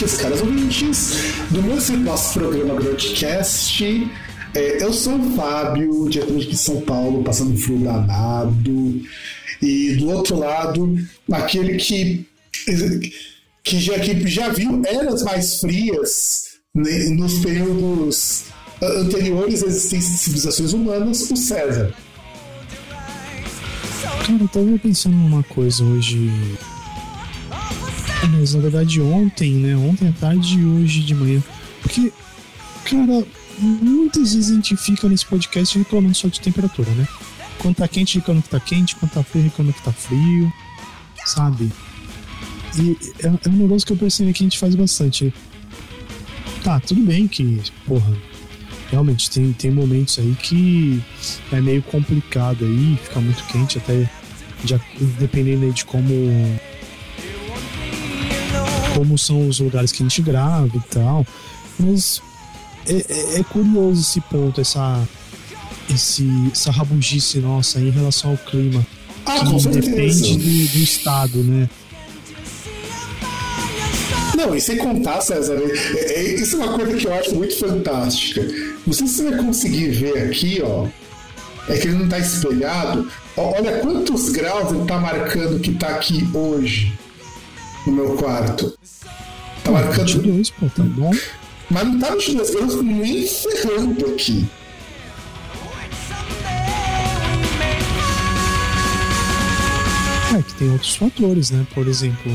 ouvintes, caras ouvintes, do nosso, nosso programa Broadcast. É, eu sou o Fábio, diretamente de São Paulo, passando frio danado. E do outro lado, aquele que, que, já, que já viu eras mais frias né, nos períodos anteriores à existência de civilizações humanas, o César. Cara, eu tava pensando numa coisa hoje mas na verdade ontem, né? Ontem à tarde e hoje de manhã. Porque, cara, muitas vezes a gente fica nesse podcast reclamando só de temperatura, né? Quando tá quente, reclamando que tá quente, quando tá frio, reclamando que tá frio, sabe? E é, é um negócio que eu percebi que a gente faz bastante. Tá, tudo bem que, porra, realmente tem, tem momentos aí que é meio complicado aí, fica muito quente, até já, dependendo de como como são os lugares que a gente grava e tal. Mas é, é, é curioso esse ponto, essa, esse, essa rabugice nossa em relação ao clima. Ah, que depende do, do estado, né? Não, e sem contar, César, é, é, isso é uma coisa que eu acho muito fantástica. Não sei se você vai conseguir ver aqui, ó. É que ele não está espelhado. Olha quantos graus ele está marcando que está aqui hoje no meu quarto. Tá marcando. 22, pô, tá bom. Mas não tá no 22 graus nem ferrando aqui. É que tem outros fatores, né? Por exemplo,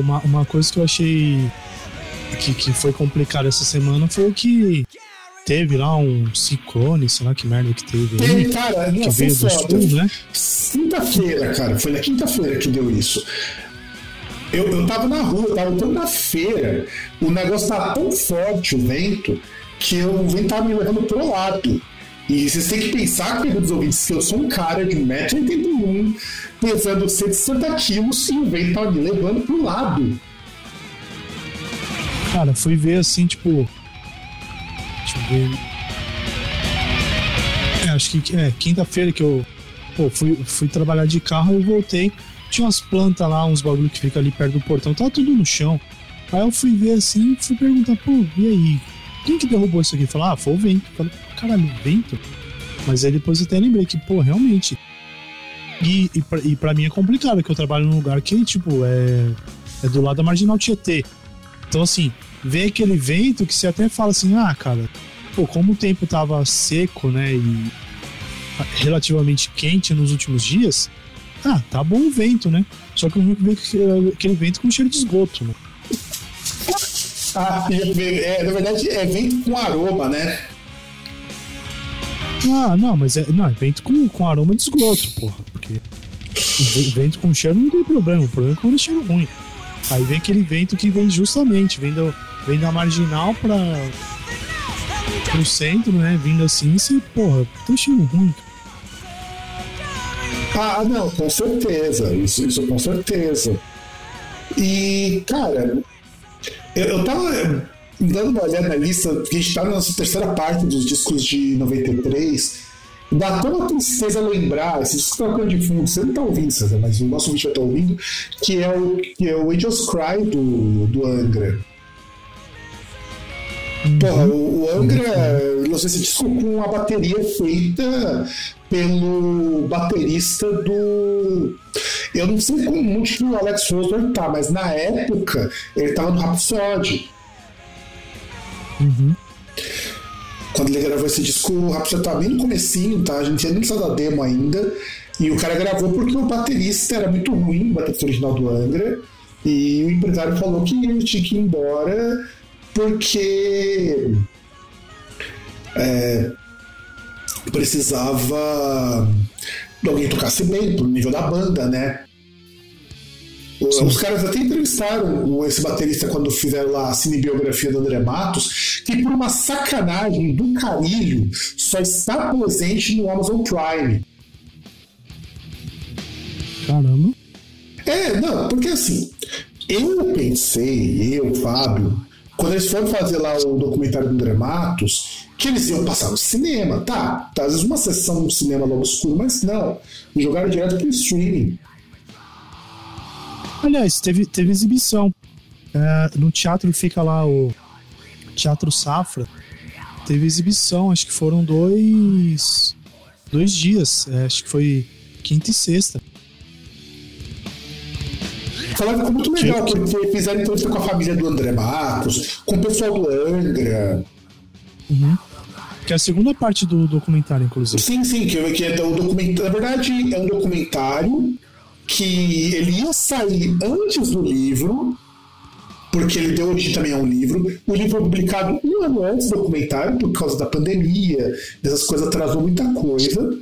uma, uma coisa que eu achei que, que foi complicado essa semana foi o que teve lá um ciclone, sei lá que merda que teve. Tem, aí, cara, que veio do sul, né? Quinta-feira, cara, foi na quinta-feira que deu isso. Eu, eu tava na rua, eu tava voltando da feira. O negócio tava tão forte, o vento, que eu, o vento tava me levando pro lado. E vocês têm que pensar, queridos ouvintes, que eu sou um cara de 1,81m, pesando 160 quilos, e o vento tava me levando pro lado. Cara, fui ver assim, tipo. Deixa eu ver. É, acho que é quinta-feira que eu pô, fui, fui trabalhar de carro e voltei. Tinha umas plantas lá, uns bagulho que fica ali perto do portão, tava tudo no chão. Aí eu fui ver assim fui perguntar, pô, e aí? Quem que derrubou isso aqui? Falar, ah, foi o vento. Falei, caralho, vento? Mas aí depois eu até lembrei que, pô, realmente. E, e, pra, e pra mim é complicado, porque eu trabalho num lugar que, tipo, é, é do lado da Marginal Tietê. Então, assim, vem aquele vento que você até fala assim, ah, cara, pô, como o tempo tava seco, né, e relativamente quente nos últimos dias, ah, tá bom o vento, né? Só que eu vi aquele vento com cheiro de esgoto, né? Ah, é, na verdade é vento com aroma, né? Ah, não, mas é, não, é vento com, com aroma de esgoto, porra. Porque vento com cheiro não tem problema, o problema é quando é cheiro ruim. Aí vem aquele vento que vem justamente, vem, do, vem da marginal pra, pro centro, né? Vindo assim, você, porra, cheiro ruim. Ah, não, com certeza. Isso, isso com certeza. E, cara, eu, eu tava dando uma olhada na lista, porque a gente tá na nossa terceira parte dos discos de 93. Dá até uma tristeza lembrar, esse disco tá de fundo, você não tá ouvindo, César, mas o nosso vídeo já tá ouvindo, que é o, que é o Angels Cry do, do Angra. Porra, o Angra lançou esse disco com uma bateria feita pelo baterista do. Eu não sei como muito que o Alex Rosberg tá, mas na época ele tava no Rhapsody. Uhum. Quando ele gravou esse disco, o Rhapsody tava bem no comecinho, tá? A gente tinha nem lançado a demo ainda. E o cara gravou porque o baterista era muito ruim, o baterista original do Angra. E o empresário falou que ele tinha que ir embora porque é, precisava de alguém tocasse bem pro nível da banda, né? Sim. Os caras até entrevistaram esse baterista quando fizeram lá a cinebiografia do André Matos, que por uma sacanagem do carilho só está presente no Amazon Prime. Caramba. É, não, porque assim, eu pensei, eu, Fábio, quando eles foram fazer lá o documentário do André Matos, que eles iam passar no cinema, tá? tá às vezes uma sessão no cinema logo escuro, mas não. Jogaram direto pro streaming. Aliás, teve, teve exibição. É, no teatro fica lá o Teatro Safra. Teve exibição, acho que foram dois. dois dias. É, acho que foi quinta e sexta. Foi muito legal, porque fizeram entrevista com a família do André Matos, com o pessoal do Angra. Uhum. Que é a segunda parte do documentário, inclusive. Sim, sim, que, que é o documentário. Na verdade, é um documentário que ele ia sair antes do livro, porque ele deu origem também a um livro. O livro foi publicado um ano antes do documentário, por causa da pandemia, dessas coisas atrasou muita coisa.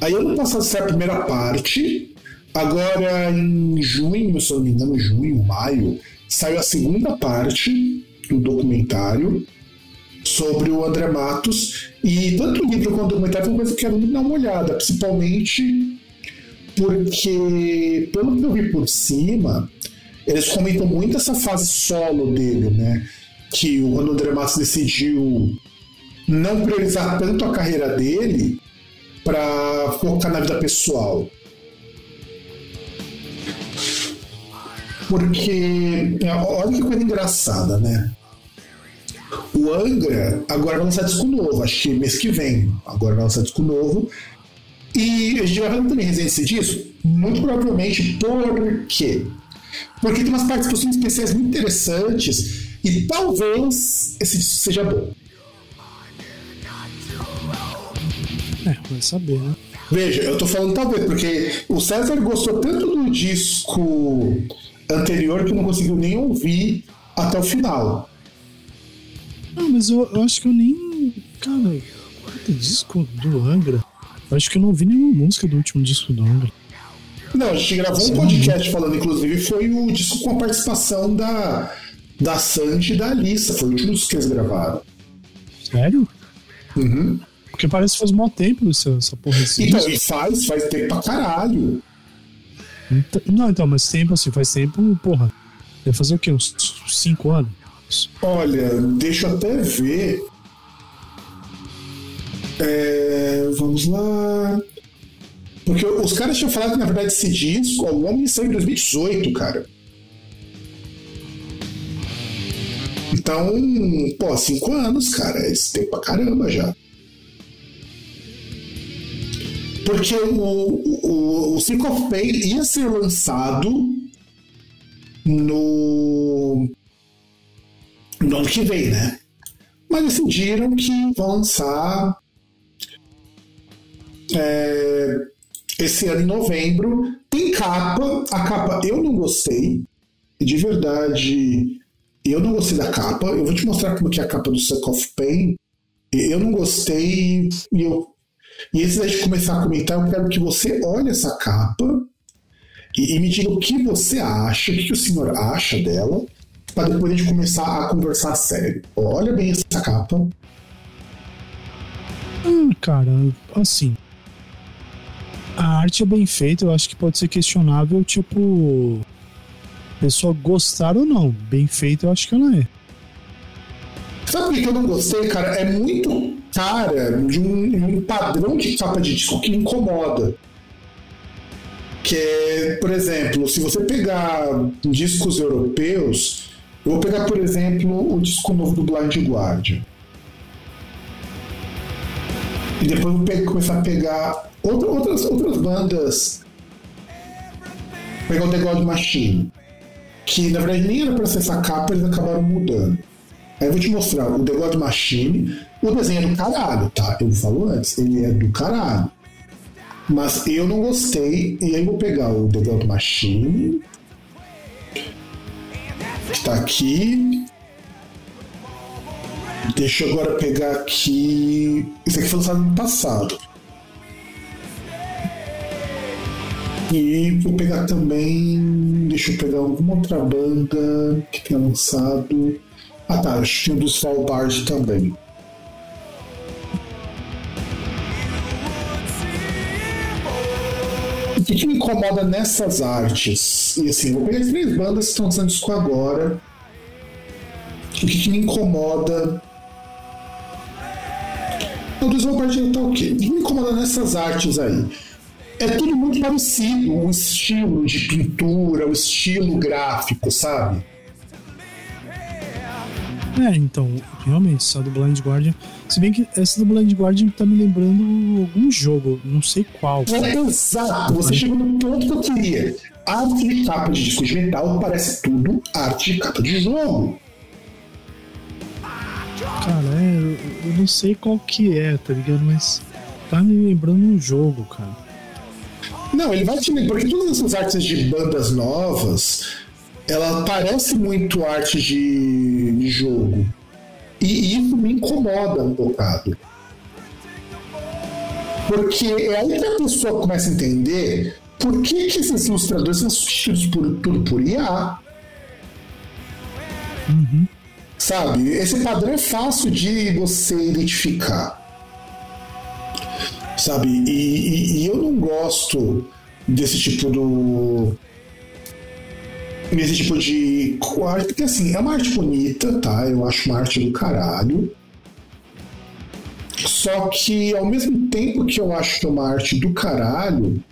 Aí ano passado saiu a primeira parte, agora em junho, se eu não me engano, junho, maio, saiu a segunda parte do documentário sobre o André Matos. E tanto o livro quanto o documentário foi uma coisa que eu quero dar uma olhada, principalmente porque, pelo que eu vi por cima, eles comentam muito essa fase solo dele, né? Que o André Matos decidiu não priorizar tanto a carreira dele para focar na vida pessoal. Porque, é, olha que coisa engraçada, né? O Angra agora vai lançar disco novo, acho que mês que vem. Agora vai lançar disco novo. E a gente vai falar também resenha disso? Muito provavelmente por quê? Porque tem umas participações especiais muito interessantes e talvez esse disco seja bom. É, vai saber, né? Veja, eu tô falando talvez, porque o César gostou tanto do disco anterior que não conseguiu nem ouvir até o final. Não, mas eu, eu acho que eu nem. Cara, quanto disco do Angra? Eu acho que eu não ouvi nenhuma música do último disco do Angra. Não, a gente gravou Sim. um podcast falando, inclusive, foi o disco com a participação da, da Sandy e da Alissa. Foi o último disco que eles gravaram. Sério? Uhum. Porque parece que faz mó tempo essa, essa porra assim. Então, e faz, faz tempo pra caralho. Então, não, então, mas tempo assim, faz tempo, porra. Deve fazer o quê? Uns 5 anos? Olha, deixa eu até ver. É, vamos lá. Porque os caras tinham falado que, na verdade, esse disco, o Homem saiu em 2018, cara. Então, pô, cinco anos, cara. Esse tempo pra caramba já. Porque o, o, o of Pain ia ser lançado no, no ano que vem, né? Mas decidiram que vão lançar é, esse ano em novembro. Tem capa, a capa eu não gostei, de verdade, eu não gostei da capa. Eu vou te mostrar como que é a capa do Suck of Pain. Eu não gostei e eu e antes de começar a comentar, eu quero que você olhe essa capa e, e me diga o que você acha, o que, que o senhor acha dela, para depois a gente começar a conversar sério. Olha bem essa capa. Ah, cara, assim a arte é bem feita, eu acho que pode ser questionável, tipo. Pessoa gostar ou não. Bem feita, eu acho que ela é. Sabe por que eu não gostei, cara? É muito cara de um, um padrão de capa de disco que incomoda. Que é, por exemplo, se você pegar discos europeus, eu vou pegar, por exemplo, o disco novo do Blind Guardian. E depois vou pegar, começar a pegar Outra, outras, outras bandas. Pegar o The God Machine. Que na verdade nem era pra ser essa capa, eles acabaram mudando. Aí eu vou te mostrar o The God Machine. O desenho é do caralho, tá? Eu falo antes, ele é do caralho. Mas eu não gostei, e aí vou pegar o The God Machine que tá aqui. Deixa eu agora pegar aqui. Isso aqui foi lançado no passado. E vou pegar também. Deixa eu pegar alguma outra banda que tenha lançado. Ah tá, acho que tinha do Svalbard também. O que, que me incomoda nessas artes? E assim, vou pegar as três bandas que estão lançando disco agora. O que, que me incomoda o do Svalbard tá ok. O que me incomoda nessas artes aí? É tudo muito parecido, o estilo de pintura, o estilo gráfico, sabe? É, então, realmente, essa do Blind Guardian. Se bem que essa do Blind Guardian tá me lembrando algum jogo, não sei qual. É, exato, você chegou no ponto que eu queria. Arte de capa de disco de metal parece tudo arte de capa de jogo. Cara, é, eu, eu não sei qual que é, tá ligado? Mas tá me lembrando um jogo, cara. Não, ele vai te lembrar, porque todas essas artes de bandas novas, ela parece muito arte de, de jogo. E isso me incomoda um bocado. Porque é aí que a pessoa começa a entender por que, que esses ilustradores são substituídos por tudo por IA. Uhum. Sabe? Esse padrão é fácil de você identificar. Sabe? E, e, e eu não gosto desse tipo do. Desse tipo de arte, porque assim, é uma arte bonita, tá? Eu acho uma arte do caralho. Só que ao mesmo tempo que eu acho que é uma arte do caralho,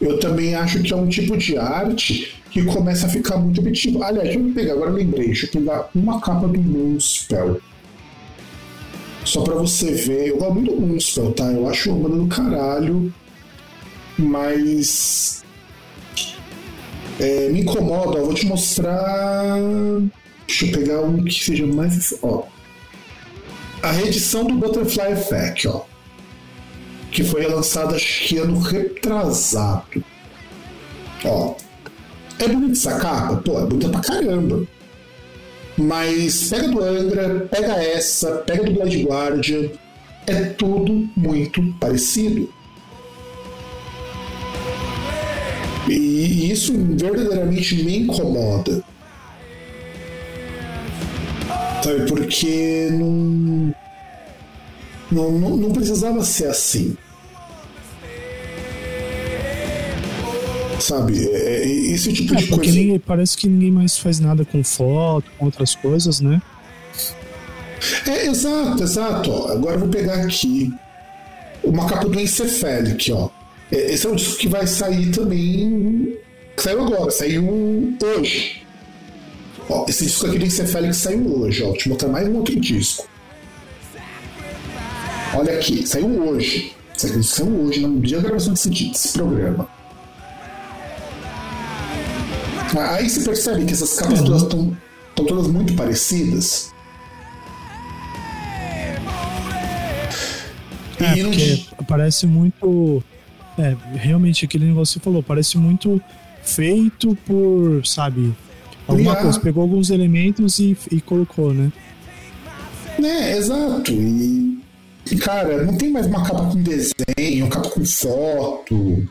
eu também acho que é um tipo de arte que começa a ficar muito repetitivo. Aliás, deixa eu pegar, agora eu lembrei, deixa eu pegar uma capa do Moonspell. Só pra você ver, eu gosto muito do Moonspell, tá? Eu acho uma banda do caralho, mas. É, me incomoda, ó, vou te mostrar. Deixa eu pegar um que seja mais. Ó. A reedição do Butterfly Effect, ó. Que foi relançada acho que ano retrasado. Ó. É bonita essa capa? Pô, é bonita pra caramba. Mas pega do Angra, pega essa, pega do Blood Guardian. É tudo muito parecido. E isso verdadeiramente me incomoda. Sabe, porque não, não, não, não precisava ser assim. Sabe? É, é esse tipo É, de coisa. ninguém- parece que ninguém mais faz nada com foto, com outras coisas, né? É, exato, exato. Agora eu vou pegar aqui uma capa do Encephalic, ó. É, Esse é um disco que vai sair também. que Saiu agora, saiu hoje. Ó, esse disco aqui do Encephalic saiu hoje, ó. Vou te mostrar mais um outro disco. Olha aqui, saiu hoje. Aqui saiu hoje, no dia da gravação desse, desse programa. Aí você percebe que essas capas todas estão todas muito parecidas. É, E não- parece muito. É, realmente aquele negócio que você falou, parece muito feito por, sabe, alguma IA. coisa. Pegou alguns elementos e, e colocou, né? Né, exato. E, e, cara, não tem mais uma capa com desenho, uma capa com foto.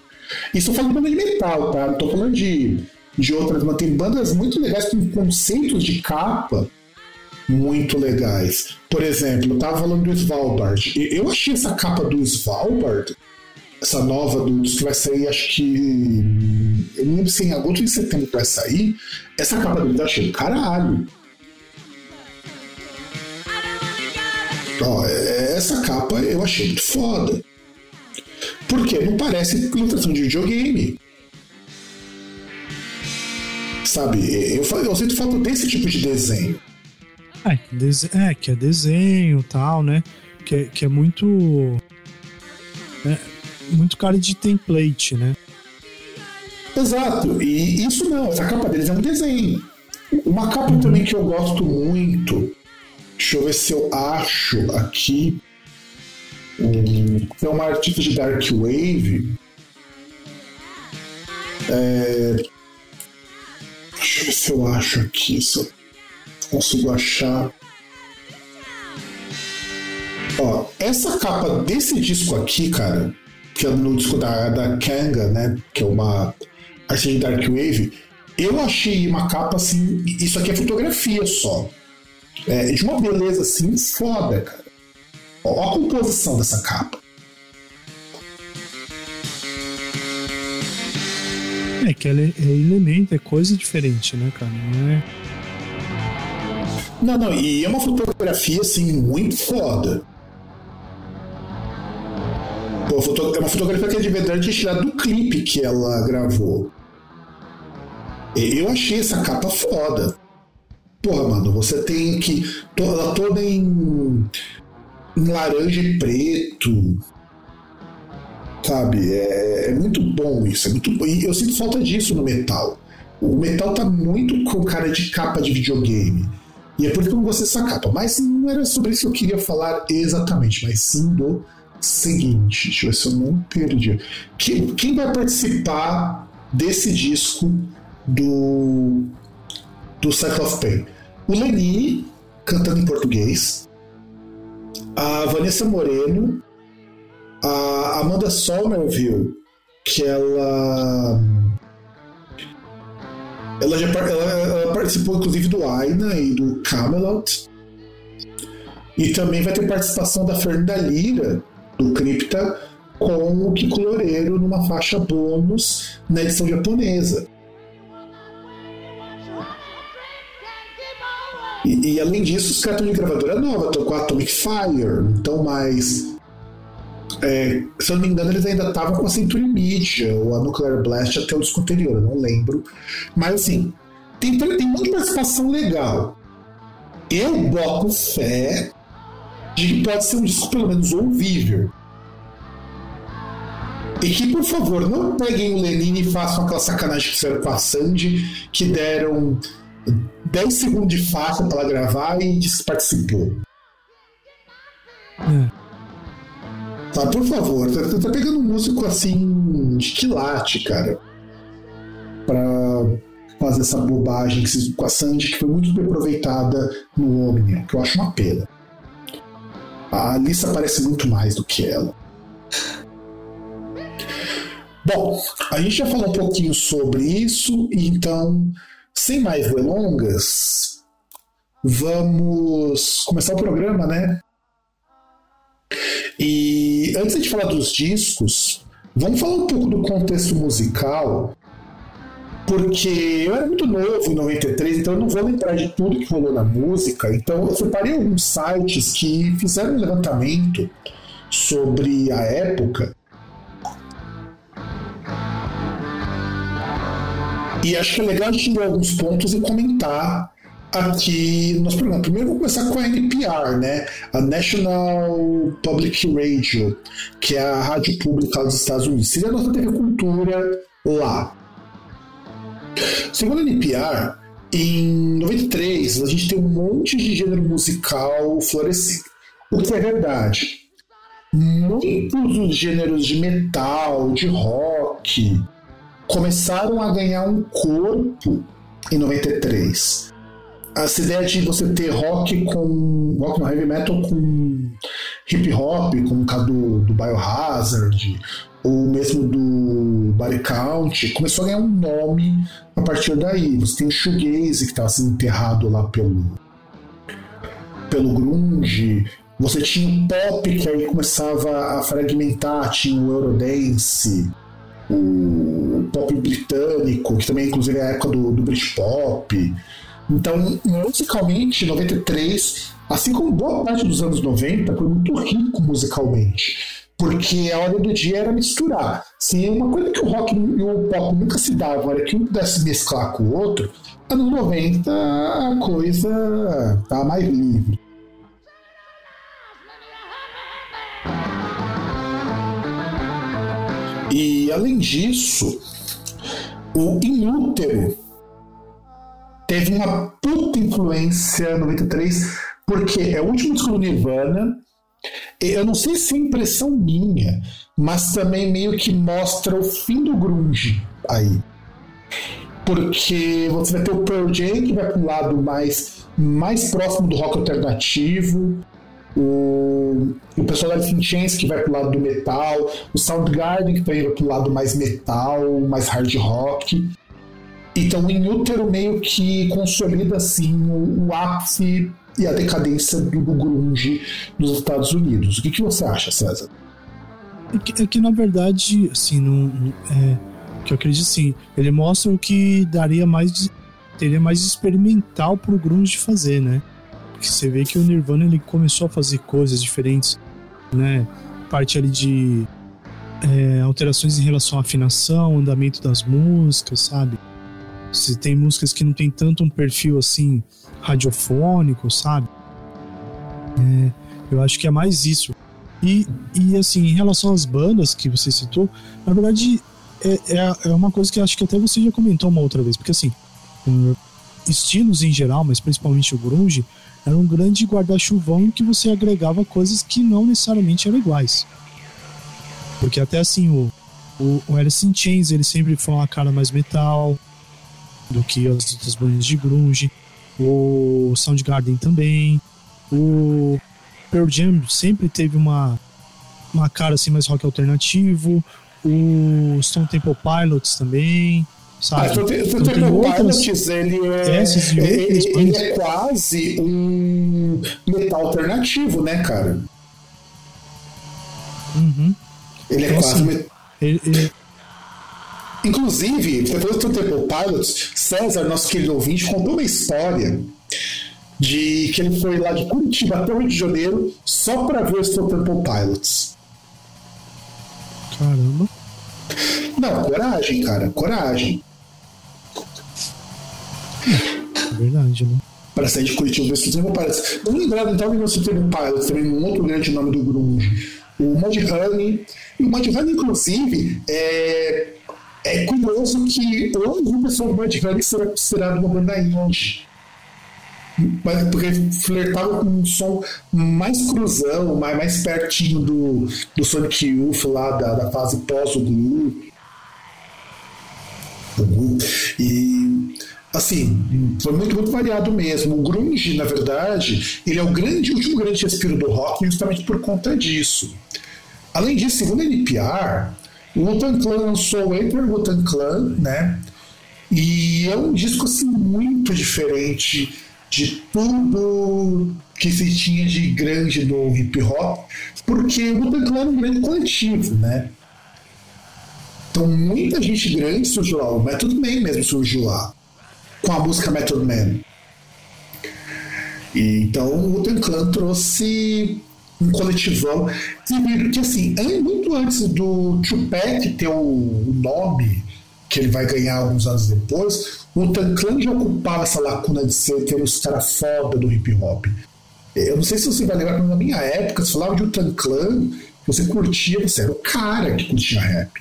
Isso eu falo de banda de metal, tá? Não tô falando de, de outras, mas tem bandas muito legais com conceitos de capa muito legais. Por exemplo, eu tava falando do Svalbard. Eu achei essa capa do Svalbard, essa nova do que vai sair, acho que. Eu não lembro se em agosto ou em setembro que vai sair. Essa capa dele eu achei do caralho. Ó, essa capa eu achei muito foda. Porque não parece ilustração de videogame. Sabe, eu, eu sinto falta desse tipo de desenho. É, é, que é desenho tal, né? Que, é- que é muito. é, muito cara de template, né? Exato, e isso não, essa capa deles é um desenho. Uma capa também que eu gosto muito, deixa eu ver se eu acho aqui. Um, é uma artista de Dark Wave. É, deixa eu ver se eu acho aqui. Se eu Consigo achar. Ó, essa capa desse disco aqui, cara, que é no disco da, da Kanga, né? Que é uma artista de Dark Wave, eu achei uma capa assim. Isso aqui é fotografia só. É, de uma beleza assim foda, cara. Ó, a composição dessa capa. É que ela é, é elemento, é coisa diferente, né, cara? Não é. Não, não, e é uma fotografia assim muito foda. É uma fotografia que é de verdade tirada do clipe que ela gravou. Eu achei essa capa foda. Porra, mano, você tem que. Ela toda em, em laranja e preto. Sabe? É, é, muito bom isso. É muito. E eu sinto falta disso no metal. O metal tá muito com cara de capa de videogame. E é por isso que eu não gostei dessa capa. Mas não era sobre isso que eu queria falar exatamente, mas sim do seguinte. Deixa eu ver se eu não perdi. Quem, quem vai participar desse disco do, do Cycle of Pain? O Lenine, cantando em português. A Vanessa Moreno. A Amanda Somerville, que ela ela já ela, ela participou inclusive do Aina e do Camelot. E também vai ter participação da Fernanda Lira, do Cripta, com o Kiko numa faixa bônus na edição japonesa. E, e além disso, os caras estão de gravadora nova, estão com a Atomic Fire, então mais. É, se eu não me engano, eles ainda estavam com a Century Media ou a Nuclear Blast até o disco anterior, eu não lembro. Mas assim, tem, tem muita participação legal. Eu boto fé de que pode ser um disco pelo menos ouvível. E que, por favor, não peguem o Lenine e façam aquela sacanagem que fizeram com a Sandy, que deram 10 segundos de faixa para ela gravar e disse que participou. É. Tá, por favor, tá, tá, pegando um músico assim de quilate, cara. Pra fazer essa bobagem que com a Sandy, que foi muito bem aproveitada no Omnia, que eu acho uma pena. A Alissa parece muito mais do que ela. Bom, a gente já falou um pouquinho sobre isso, então sem mais delongas, vamos começar o programa, né? E antes de falar dos discos, vamos falar um pouco do contexto musical, porque eu era muito novo em 93, então eu não vou lembrar de tudo que rolou na música. Então eu separei alguns sites que fizeram um levantamento sobre a época E acho que é legal ver alguns pontos e comentar aqui no nosso programa. Primeiro vamos começar com a NPR, né? A National Public Radio, que é a rádio pública dos Estados Unidos. Seria a nossa TV Cultura lá. Segundo a NPR, em 93 a gente tem um monte de gênero musical florescendo. O que é verdade. Muitos dos gêneros de metal, de rock, começaram a ganhar um corpo em 93. Essa ideia de você ter rock com. rock no heavy metal com hip hop, como o caso do, do Biohazard, ou mesmo do Body Count, começou a ganhar um nome a partir daí. Você tem o Shoegaze, que estava sendo enterrado lá pelo, pelo Grunge. Você tinha o pop, que aí começava a fragmentar, tinha o Eurodance o pop britânico, que também inclusive é a época do, do Britpop. Então, musicalmente, 93, assim como boa parte dos anos 90, foi muito rico musicalmente. Porque a hora do dia era misturar. Se uma coisa que o rock e o pop nunca se davam era que um pudesse mesclar com o outro, anos 90 a coisa tá mais livre. E além disso, o Inútero teve uma puta influência no 93, porque é o último disco do Nirvana. Eu não sei se é impressão minha, mas também meio que mostra o fim do grunge aí. porque você vai ter o Pearl Jam que vai para um lado mais, mais próximo do rock alternativo, o, o pessoal da Alice in Chains que vai pro lado do metal, o Soundgarden que vai pro lado mais metal, mais hard rock. Então, em útero meio que consolida assim o, o ápice e a decadência do, do grunge nos Estados Unidos. O que, que você acha, César? É que, é que na verdade, assim, é, que eu acredito sim, ele mostra o que daria mais teria mais experimental pro grunge fazer, né? Porque você vê que o Nirvana ele começou a fazer coisas diferentes, né? Parte ali de é, alterações em relação à afinação, andamento das músicas, sabe? Se tem músicas que não tem tanto um perfil assim radiofônico, sabe? É, eu acho que é mais isso. E, e assim, em relação às bandas que você citou, na verdade é, é, é uma coisa que acho que até você já comentou uma outra vez, porque assim, estilos em geral, mas principalmente o grunge, era um grande guarda-chuvão em que você agregava coisas que não necessariamente eram iguais. Porque até assim, o, o, o Alice in Chains, ele sempre foi uma cara mais metal do que as outras bandas de grunge. O Soundgarden também. O Pearl Jam sempre teve uma, uma cara assim mais rock alternativo. O Stone Temple Pilots também. Sabe? Mas o, o Temple Pilots, ele é, ele, ele é quase um metal alternativo, né, cara? Uhum. Ele é então, quase. Assim, ele, ele... Inclusive, depois do Temple Pilots, César, nosso querido ouvinte, contou uma história de que ele foi lá de Curitiba até o Rio de Janeiro só para ver o Stone Temple Pilots. Caramba. Não, coragem, cara, coragem. É verdade, né? Para sair de Curitiba, ver se parece. Não lembrado então que você teve um pilot, também um outro grande nome do grunge. O Mudhoney. E o Mudhoney, inclusive, é, é curioso que hoje o pessoal do Mudhoney será considerado uma banda indie. Mas porque flertava com um som mais cruzão, mais, mais pertinho do, do Sonic Youth lá da, da fase pós o Glue. E assim, foi muito, muito variado mesmo. O grunge, na verdade, ele é o grande, último grande respiro do rock justamente por conta disso. Além disso, segundo a NPR, o Wu-Tang Clan lançou o Enter Wu-Tang Clan, né? E é um disco assim muito diferente de tudo que se tinha de grande no hip hop, porque o Wu-Tang Clan é um grande coletivo, né? Então muita gente grande surgiu lá, o Method Man mesmo surgiu lá com a música Method Man. E, então o Wu Clan trouxe um coletivão que assim, muito antes do Tupac ter o nome que ele vai ganhar alguns anos depois, o Tan Clan já ocupava essa lacuna de ser ter os caras foda do hip hop. Eu não sei se você vai lembrar, mas na minha época, se falava de Utan Clan, você curtia, você era o cara que curtia rap.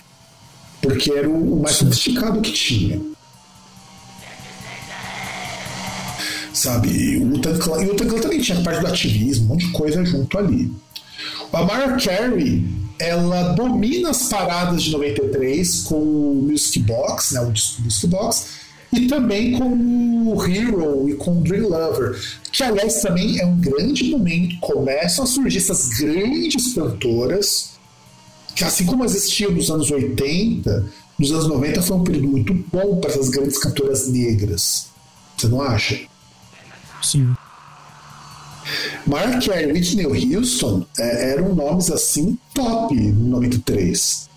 Porque era o mais sofisticado que tinha. Sabe? E o Wu-Tang também tinha parte do ativismo, um monte de coisa junto ali. A Mariah Carey, ela domina as paradas de 93 com o Music Box, né, o Music Box, e também com o Hero e com o Dream Lover, que aliás também é um grande momento, começam a surgir essas grandes cantoras, que assim como existiam nos anos 80, nos anos 90 foi um período muito bom para essas grandes cantoras negras. Você não acha? Sim. Mark e Whitney Houston é, eram nomes assim top no 93.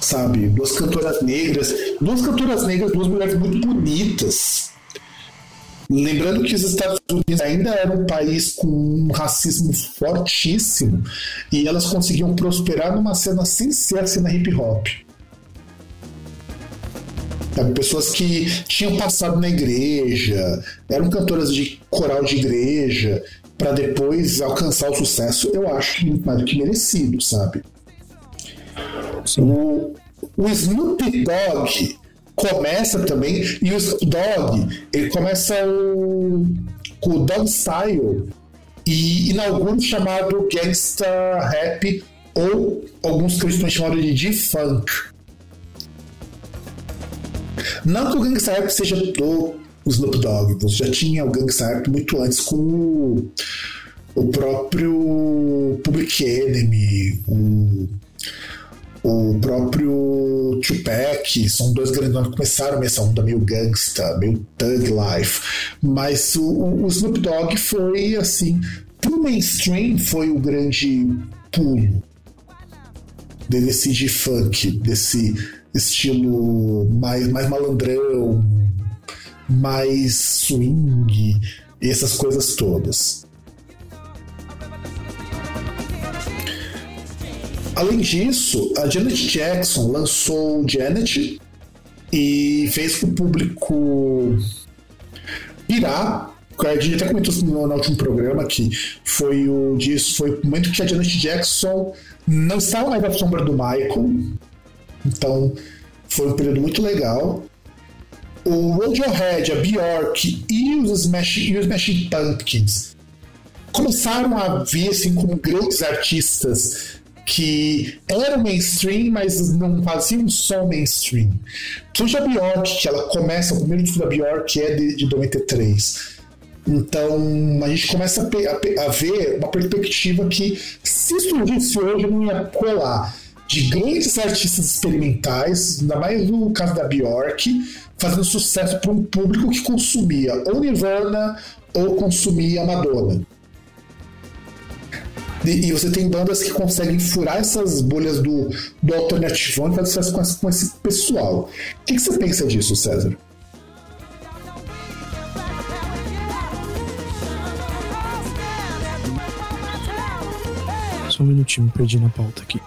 Sabe? Duas cantoras negras. Duas cantoras negras, duas mulheres muito bonitas. Lembrando que os Estados Unidos ainda era um país com um racismo fortíssimo e elas conseguiam prosperar numa cena sem ser a cena hip hop. Sabe? Pessoas que tinham passado na igreja, eram cantoras de coral de igreja, para depois alcançar o sucesso, eu acho muito mais do que merecido, sabe? O, o Snoop Dogg começa também, e o Snoop Dogg, ele começa o, com o Dog Style e inaugura o chamado Gangsta Rap, ou alguns cristãos chamam de G-Funk Não que o Gangsta Rap seja do Snoop Dogg, você já tinha o Gangsta Rap muito antes com o, o próprio Public Enemy, o, o próprio Tupac, são dois grandes nomes que começaram essa onda meio gangsta, meio thug life, mas o, o Snoop Dogg foi assim, pro mainstream foi o grande pulo desse de funk, desse estilo mais, mais malandrão, mais swing, essas coisas todas. Além disso, a Janet Jackson lançou Janet e fez com o público pirar. A gente até comentou no, no último programa que foi o disso, foi o momento que a Janet Jackson não estava mais à sombra do Michael. Então foi um período muito legal. O Radiohead, a Bjork e os Smashing, e os Smashing Pumpkins começaram a vir assim como grandes artistas que eram mainstream, mas não faziam só mainstream. Principalmente a Bjork, que ela começa, o primeiro disco da Bjork é de, de 93. Então a gente começa a, a, a, ver uma perspectiva que, se surgisse hoje, não ia colar. De grandes artistas experimentais, ainda mais no caso da Bjork, fazendo sucesso para um público que consumia ou Nirvana ou consumia Madonna. E, e, você tem bandas que conseguem furar essas bolhas do, do alternativão e fazer sucesso com, com esse pessoal. O que, que você pensa disso, César? Só um minutinho, perdi na pauta aqui.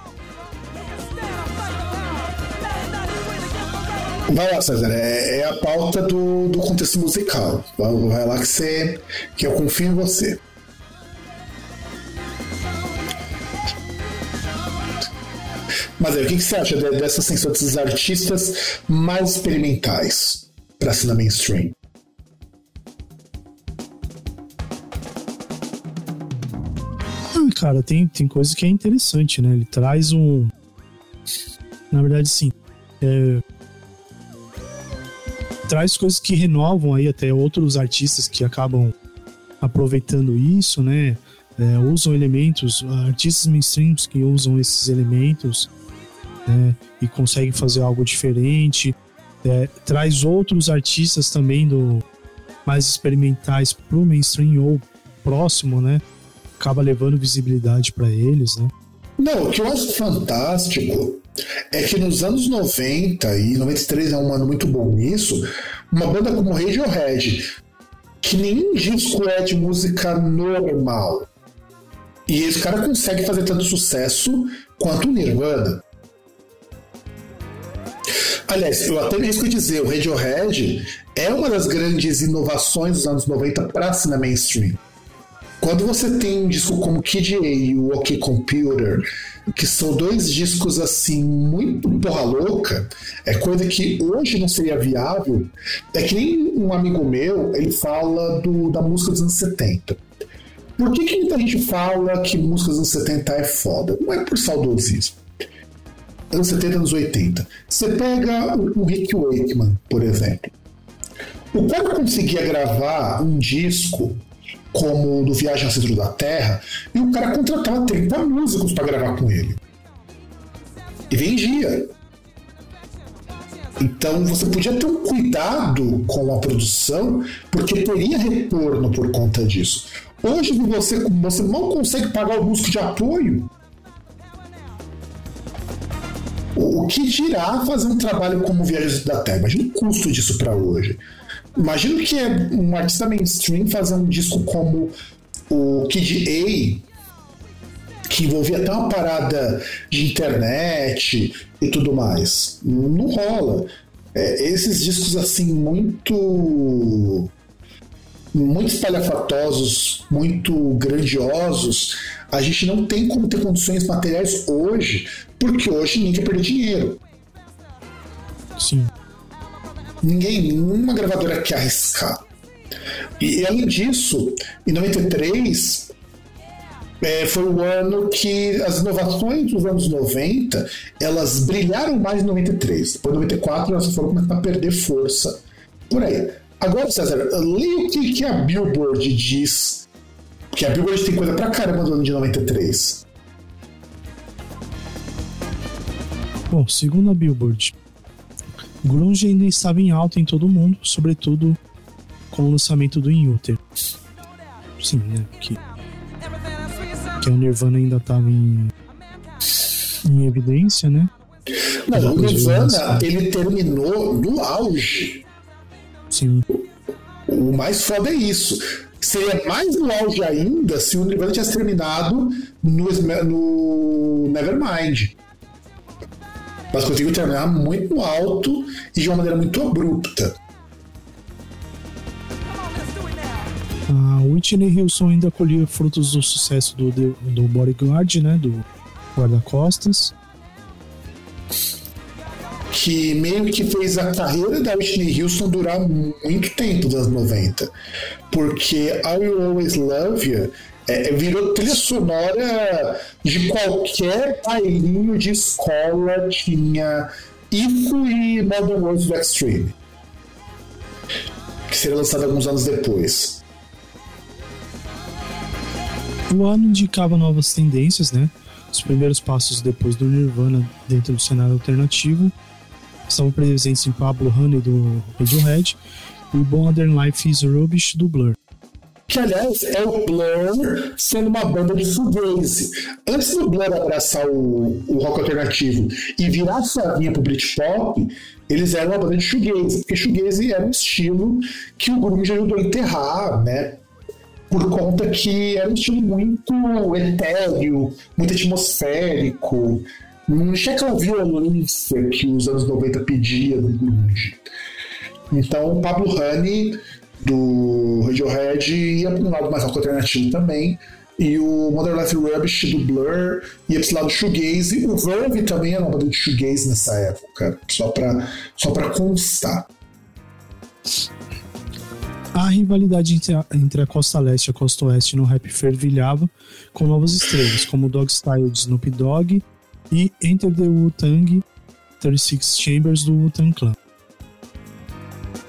Vai lá, César, é, é a pauta do, do contexto musical. Vai, lá que, você, que eu confio em você. Mas aí, o que, que você acha dessa sensação desses artistas mais experimentais para a cena mainstream? Cara, tem, tem coisa que é interessante, né? Ele traz um. Na verdade, sim. É... Traz coisas que renovam aí até outros artistas que acabam aproveitando isso, né? É, usam elementos, artistas mainstreams que usam esses elementos né? E consegue fazer algo diferente. É, traz outros artistas também do mais experimentais pro mainstream ou próximo, né? Acaba levando visibilidade para eles, né? Não, o que eu acho fantástico é que nos anos 90 e 93 é um ano muito bom nisso, uma banda como Radiohead, que nenhum disco é de música normal. E esse cara consegue fazer tanto sucesso quanto o Nirvana. Aliás, eu até mesmo dizer, o Radiohead é uma das grandes inovações dos anos 90 para a cena mainstream. Quando você tem um disco como Kid A e o OK Computer, que são dois discos assim muito porra louca, é coisa que hoje não seria viável. É que nem um amigo meu, ele fala do, da música dos anos 70. Por que, que muita gente fala que música dos anos 70 é foda? Não é por saudosismo anos 70, anos 80. Você pega o Rick Wakeman, por exemplo. O cara conseguia gravar um disco como do Viagem ao Centro da Terra e o cara contratava 30 músicos para gravar com ele. E vendia. Então você podia ter um cuidado com a produção, porque teria retorno por conta disso. Hoje você, você não consegue pagar o músico de apoio O que dirá fazer um trabalho como Viagens da Terra? Imagina o custo disso para hoje. Imagina que é um artista mainstream fazer um disco como o Kid A, que envolvia até uma parada de internet e tudo mais. Não rola. É, esses discos assim muito muito espalhafatosos, muito grandiosos, a gente não tem como ter condições materiais hoje, porque hoje ninguém quer perder dinheiro. Sim. Ninguém, nenhuma gravadora quer arriscar. E além disso, em 93, é, foi o ano que as inovações dos anos 90 elas brilharam mais em 93. Depois de 94 elas foram começar a perder força. Por aí. Agora, César, leia o que, que a Billboard diz. Porque a Billboard tem coisa pra caramba do ano de 93. Bom, segundo a Billboard, grunge ainda estava em alta em todo o mundo, sobretudo com o lançamento do In Utero. Sim, né? Que, que o Nirvana ainda estava em, em evidência, né? Não, o Nirvana, ele terminou no auge. Sim. O mais foda é isso. Seria mais no auge ainda se o Nirvana tivesse terminado no, no Nevermind. Mas conseguiu terminar muito alto e de uma maneira muito abrupta. A Whitney Houston ainda colhia frutos do sucesso do, do Bodyguard, né? Do guarda-costas. Que meio que fez a carreira da Whitney Houston durar muito tempo das 90. Porque I Will Always Love You é, virou trilha sonora de qualquer bailinho de escola tinha isso e Modern Worlds do Extreme. Que seria lançado alguns anos depois. O ano indicava novas tendências, né? Os primeiros passos depois do Nirvana dentro do cenário alternativo estavam presentes em Pablo Honey do Radiohead e Modern Life is Rubbish do Blur que aliás é o Blur sendo uma banda de shoegaze. Antes do Blur abraçar o, o rock alternativo e virar a chavinha pro Britpop, eles eram uma banda de shoegaze, porque shoegaze era um estilo que o grunge ajudou a enterrar, né? Por conta que era um estilo muito etéreo, muito atmosférico, não tinha aquela violência que os anos 90 pedia do grunge. Então, Pablo Honey do Radiohead ia para um lado mais rock alternativo também. E o Modern Life Rubbish do Blur ia para esse lado shoegaze. O Verve também era uma banda de shoegaze nessa época, só para só constar. A rivalidade entre a, entre a costa leste e a costa oeste no rap fervilhava com novas estrelas, como Dog Style de Snoop Dogg e Enter the Wu-Tang 36 Chambers do Wu-Tang Clan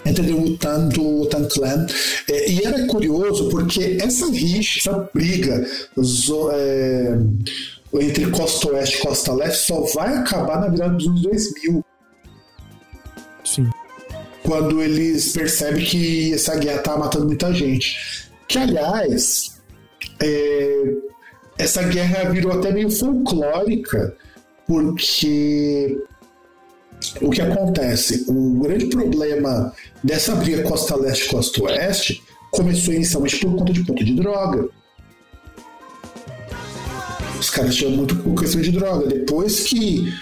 entre o Wutan do Wutan Clan. É, e era curioso porque essa rixa, essa briga zo, é, entre costa oeste e costa leste só vai acabar na virada dos anos 2000. Sim. Quando eles percebem que essa guerra tá matando muita gente. Que, aliás, é, essa guerra virou até meio folclórica, porque o que acontece? O grande problema dessa briga costa leste costa oeste começou inicialmente por conta de ponto de droga. Os caras tinham muito questão de droga. Depois que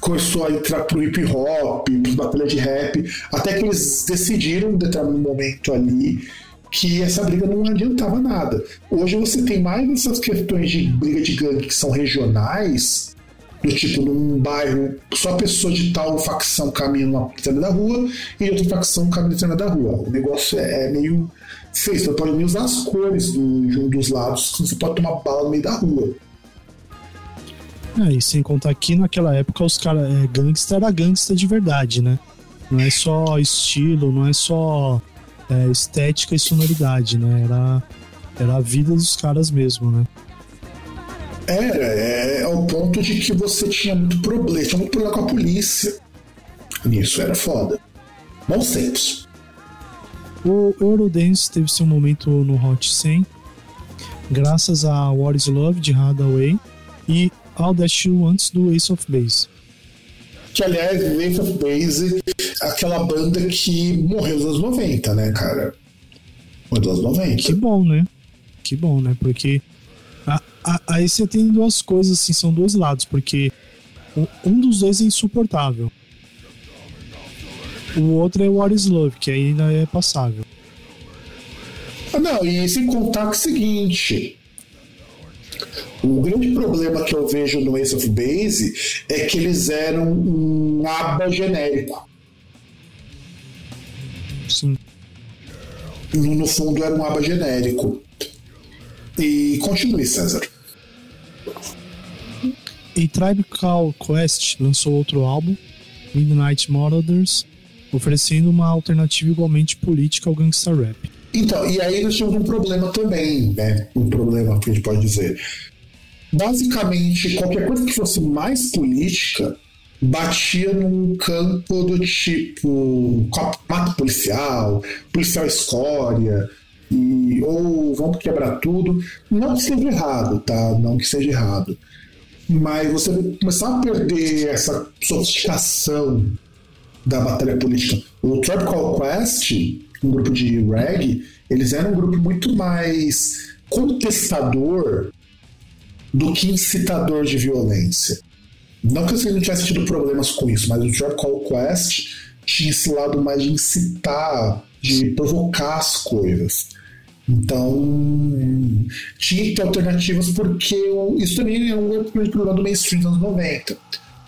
começou a entrar pro hip hop, pros batalhas de rap, até que eles decidiram em determinado momento ali que essa briga não adiantava nada. Hoje você tem mais essas questões de briga de gangue que são regionais do tipo, num bairro, só pessoa de tal facção caminha numa determinada rua e outra facção caminha na determinada rua. O negócio é, é meio feio, você pode nem usar as cores do, de um dos lados, você pode tomar bala no meio da rua. É, e sem contar que naquela época os caras. É, gangsta era gangsta de verdade, né? Não é só estilo, não é só é, estética e sonoridade, né? Era, era a vida dos caras mesmo, né? Era, é, é ao ponto de que você tinha muito problema, tinha muito problema com a polícia. Nisso era foda. Bons tempos. O Eurodance teve seu momento no Hot 100, graças a What is Love de Hadaway e All That She Wants do Ace of Base. Que aliás, Ace of Base, aquela banda que morreu nos anos 90, né, cara? Morreu nos anos 90. Que bom, né? Que bom, né? Porque aí você tem duas coisas, assim, são dois lados, porque um dos dois é insuportável. O outro é What is Love, que ainda é passável. Ah, não, e sem contar que é o seguinte. O grande problema que eu vejo no Ace of Base é que eles eram um aba genérico. Sim. No, no fundo era um aba genérico. E continue, César. A Tribe Called Quest lançou outro álbum, Midnight Marauders, oferecendo uma alternativa igualmente política ao gangsta rap. Então, e aí nós tínhamos um problema também, né? Um problema que a gente pode dizer. Basicamente, qualquer coisa que fosse mais política batia num campo do tipo mato policial, policial escória, e, ou vamos quebrar tudo. Não que seja errado, tá? Não que seja errado. Mas você começar a perder essa sofisticação da batalha política. O Called Quest, um grupo de reggae, eles eram um grupo muito mais contestador do que incitador de violência. Não que eles não tivessem tido problemas com isso, mas o Called Quest tinha esse lado mais de incitar, de provocar as coisas. Então, tinha que ter alternativas, porque isso também é um grande problema do mainstream dos anos 90.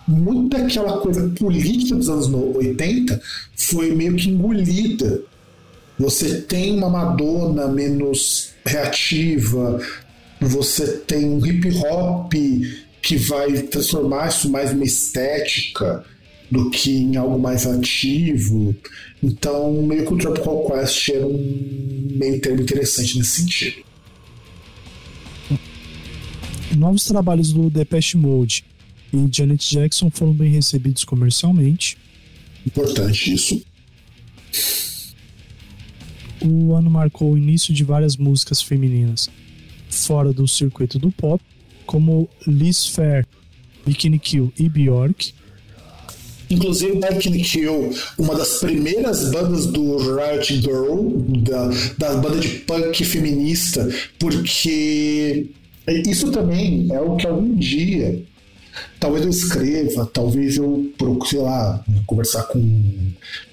Muita daquela coisa política dos anos 80 foi meio que engolida. Você tem uma Madonna menos reativa, você tem um hip hop que vai transformar isso mais numa estética do que em algo mais ativo. Então, meio que o Tropical Quest era um meio termo interessante nesse sentido. Novos trabalhos do Depeche Mode e Janet Jackson foram bem recebidos comercialmente. Importante isso. O ano marcou o início de várias músicas femininas fora do circuito do pop, como Liz Fair, Bikini Kill e Bjork, Inclusive, Bikini Kill, uma das primeiras bandas do Riot Girl, da, da banda de punk feminista, porque isso também é o que algum dia talvez eu escreva, talvez eu procure, sei lá, conversar com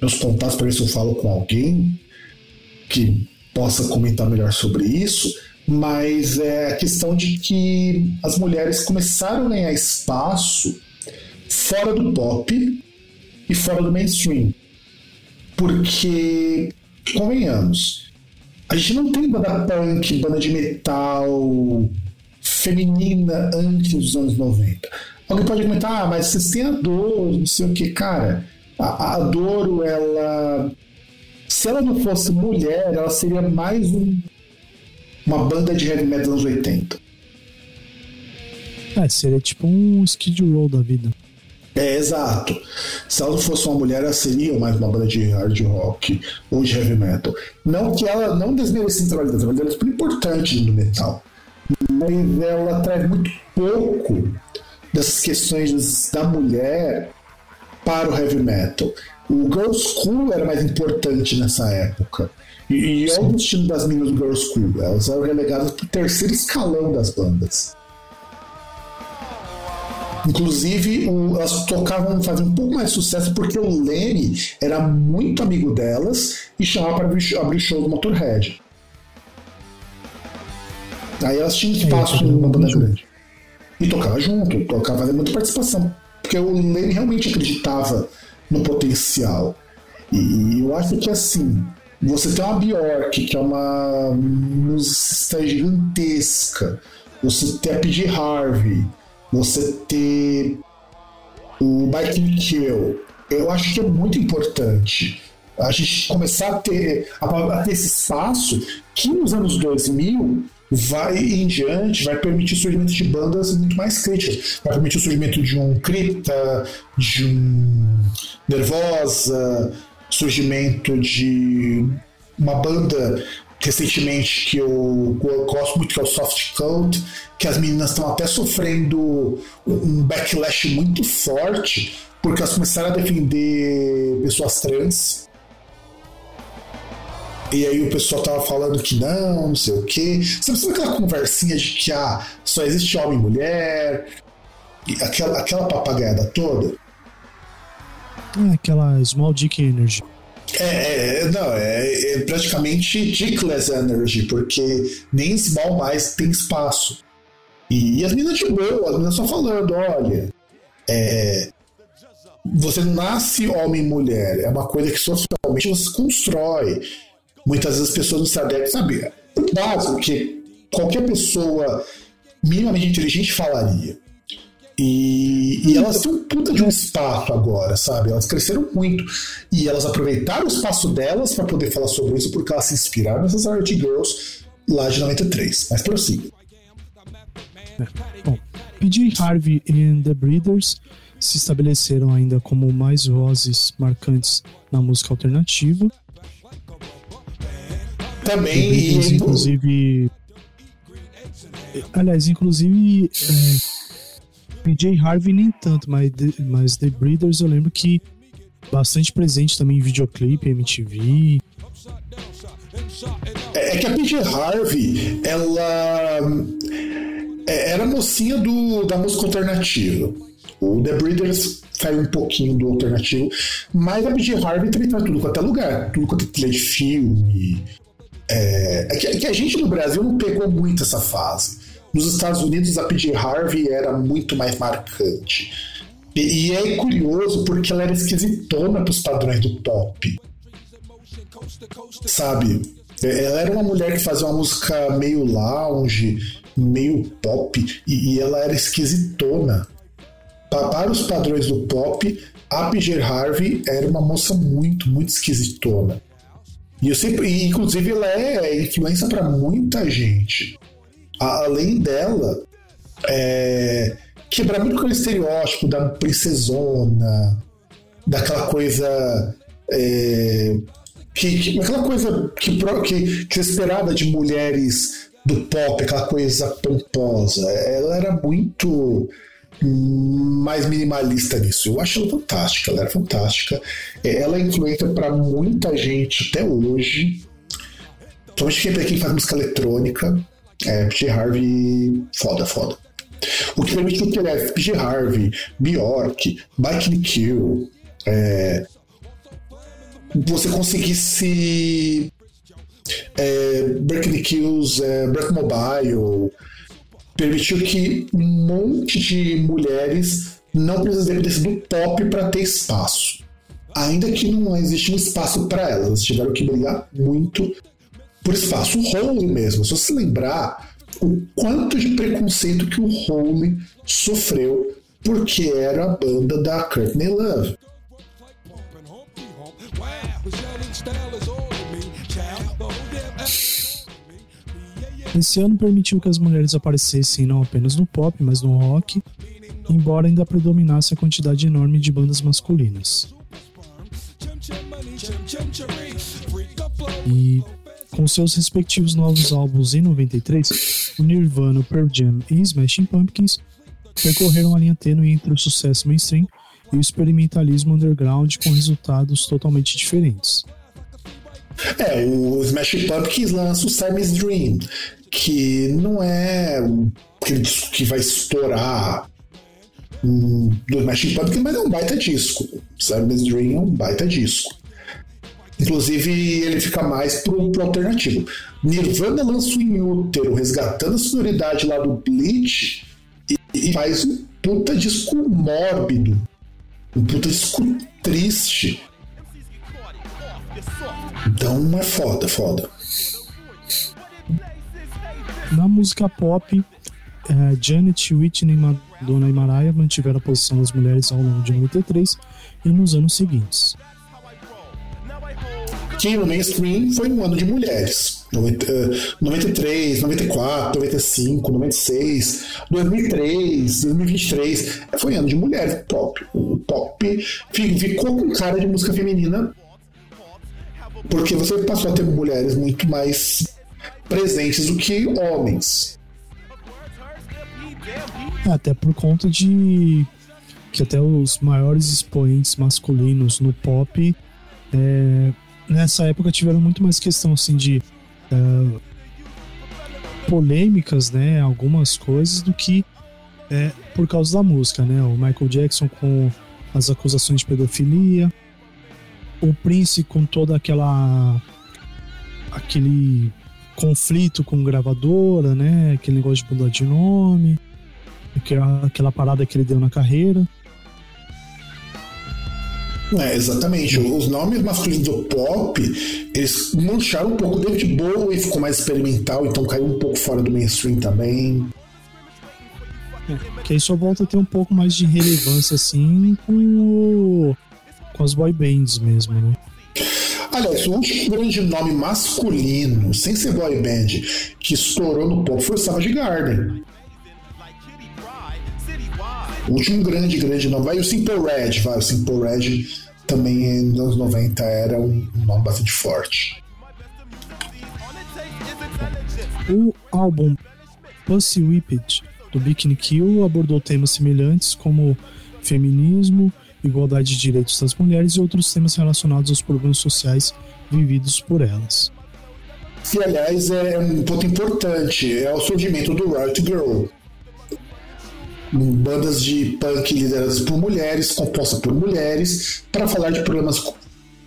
meus contatos para ver se eu falo com alguém que possa comentar melhor sobre isso, mas é a questão de que as mulheres começaram a ganhar espaço fora do pop e fora do mainstream. Porque, convenhamos, a gente não tem banda punk, banda de metal feminina antes dos anos 90. Alguém pode comentar, ah, mas vocês têm a Doro, não sei o que. Cara, a, a Doro, ela. Se ela não fosse mulher, ela seria mais um, uma banda de heavy metal dos anos 80. É, seria tipo um Skid Row da vida. É, exato. Se ela fosse uma mulher, ela seria mais uma banda de hard rock ou de heavy metal. Não que ela não desmereça o trabalho dela, mas ela é super importante no metal. Mas ela traz muito pouco dessas questões da mulher para o heavy metal. O Girl School era mais importante nessa época. E, e olha o destino das meninas do Girl School. Elas eram relegadas para o terceiro escalão das bandas. Inclusive, o, elas tocavam, faziam um pouco mais sucesso porque o Lenny era muito amigo delas e chamava para abrir, abrir show do Motorhead. Aí elas tinham espaço numa banda grande. E tocava junto, tocava fazendo muita participação. Porque o Lenny realmente acreditava no potencial. E eu acho que assim, você tem uma Bjork, que é uma musicista gigantesca. Você tem a PJ Harvey você ter o Biking Kill, eu acho que é muito importante a gente começar a ter, a, ter esse espaço que nos anos 2000 vai em diante, vai permitir o surgimento de bandas muito mais críticas. Vai permitir o surgimento de um Cripta, de um Nervosa, surgimento de uma banda recentemente que eu, gosto muito, que é o Soft Code, que as meninas estão até sofrendo um backlash muito forte, porque elas começaram a defender pessoas trans. E aí o pessoal tava falando que não, não sei o quê. Sabe, sabe aquela conversinha de que ah, só existe homem e mulher? Aquela, aquela papagaiada toda? É aquela small dick energy. É, é, não, é, é, praticamente dickless energy, porque nem small mais tem espaço. E, e as meninas de boa, as meninas só falando, olha, é, você nasce homem e mulher, é uma coisa que socialmente você constrói. Muitas vezes as pessoas não sabem, sabe? O básico que qualquer pessoa minimamente inteligente falaria. E, e elas têm um puta de um espaço agora, sabe? Elas cresceram muito. E elas aproveitaram o espaço delas para poder falar sobre isso, porque elas se inspiraram nessas Art Girls lá de 93. Mas prossiga. É. Bom, PJ Harvey e The Breeders se estabeleceram ainda como mais vozes marcantes na música alternativa. Também, Breeders, inclusive. Aliás, inclusive. É, PJ Harvey nem tanto, mas, mas The Breeders eu lembro que bastante presente também em videoclipe, MTV. É, é que a PJ Harvey, ela é, era mocinha do, da música alternativa. O The Breeders saiu um pouquinho do alternativo, mas a PJ Harvey também tá tudo quanto é lugar, tudo quanto é de filme. É, é, que, é que a gente no Brasil não pegou muito essa fase. Nos Estados Unidos, a PJ Harvey era muito mais marcante. E, e é curioso porque ela era esquisitona para os padrões do pop. Sabe? É, ela era uma mulher que fazia uma música meio lounge, meio pop, e, e ela era esquisitona. Para os padrões do pop, a PJ Harvey era uma moça muito, muito esquisitona. E eu sempre, e, inclusive, ela é influência para muita gente além dela, é, quebrar muito aquele estereótipo da princesona, daquela coisa. É, que, que, aquela coisa que, que, que esperava de mulheres do pop, aquela coisa pomposa. Ela era muito mais minimalista nisso. Eu acho ela fantástica, ela era fantástica. É, ela é influência para muita gente até hoje. Principalmente quem faz música eletrônica. É, PJ Harvey, foda, foda. O que permitiu que ele PJ Harvey, Bjork, Bike Kill, é, você conseguisse é, Berkeley Kills, é, Breath Mobile, permitiu que um monte de mulheres não precisassem depender do pop para ter espaço. Ainda que não existe um espaço para elas, elas tiveram que brigar muito por espaço. O Hole mesmo, se você lembrar o quanto de preconceito que o Hole sofreu porque era a banda da Courtney Love. Esse ano permitiu que as mulheres aparecessem não apenas no pop, mas no rock, embora ainda predominasse a quantidade enorme de bandas masculinas. E com seus respectivos novos álbuns em 93, o Nirvana, Pearl Jam e Smashing Pumpkins percorreram a linha tênue entre o sucesso mainstream e o experimentalismo underground com resultados totalmente diferentes. É, o Smashing Pumpkins lança o Simon's Dream, que não é aquele disco que vai estourar do Smashing Pumpkins, mas é um baita disco. Simon's Dream é um baita disco. Inclusive, ele fica mais pro, pro alternativo. Nirvana lança o Inútero, resgatando a sonoridade lá do Bleach e, e faz um puta disco mórbido. Um puta disco triste. Então é foda, foda. Na música pop, é, Janet, Whitney, Madonna e Mariah mantiveram a posição das mulheres ao longo de 93 e nos anos seguintes que no mainstream foi um ano de mulheres. 93, 94, 95, 96, 2003, 2023. Foi ano de mulheres pop. O pop ficou com cara de música feminina porque você passou a ter mulheres muito mais presentes do que homens. Até por conta de que até os maiores expoentes masculinos no pop é, nessa época tiveram muito mais questão assim de uh, polêmicas, né, algumas coisas do que é, por causa da música, né? O Michael Jackson com as acusações de pedofilia, o Prince com toda aquela aquele conflito com gravadora, né? Aquele negócio de mudar de nome, aquela, aquela parada que ele deu na carreira. É, exatamente. Os nomes masculinos do pop, eles mancharam um pouco. David Bowie ficou mais experimental, então caiu um pouco fora do mainstream também. É, que aí só volta a ter um pouco mais de relevância, assim, com, o, com as boy bands mesmo, né? Aliás, o último grande nome masculino, sem ser boy band, que estourou no pop foi o Savage Garden. O último grande, grande nome. Vai o Simple Red, vai. O Simple Red também nos anos 90 era um nome bastante forte. O álbum Pussy Whipped do Bikini Kill abordou temas semelhantes como feminismo, igualdade de direitos das mulheres e outros temas relacionados aos problemas sociais vividos por elas. E aliás é um ponto importante, é o surgimento do Right Girl. Bandas de punk lideradas por mulheres, compostas por mulheres, para falar de problemas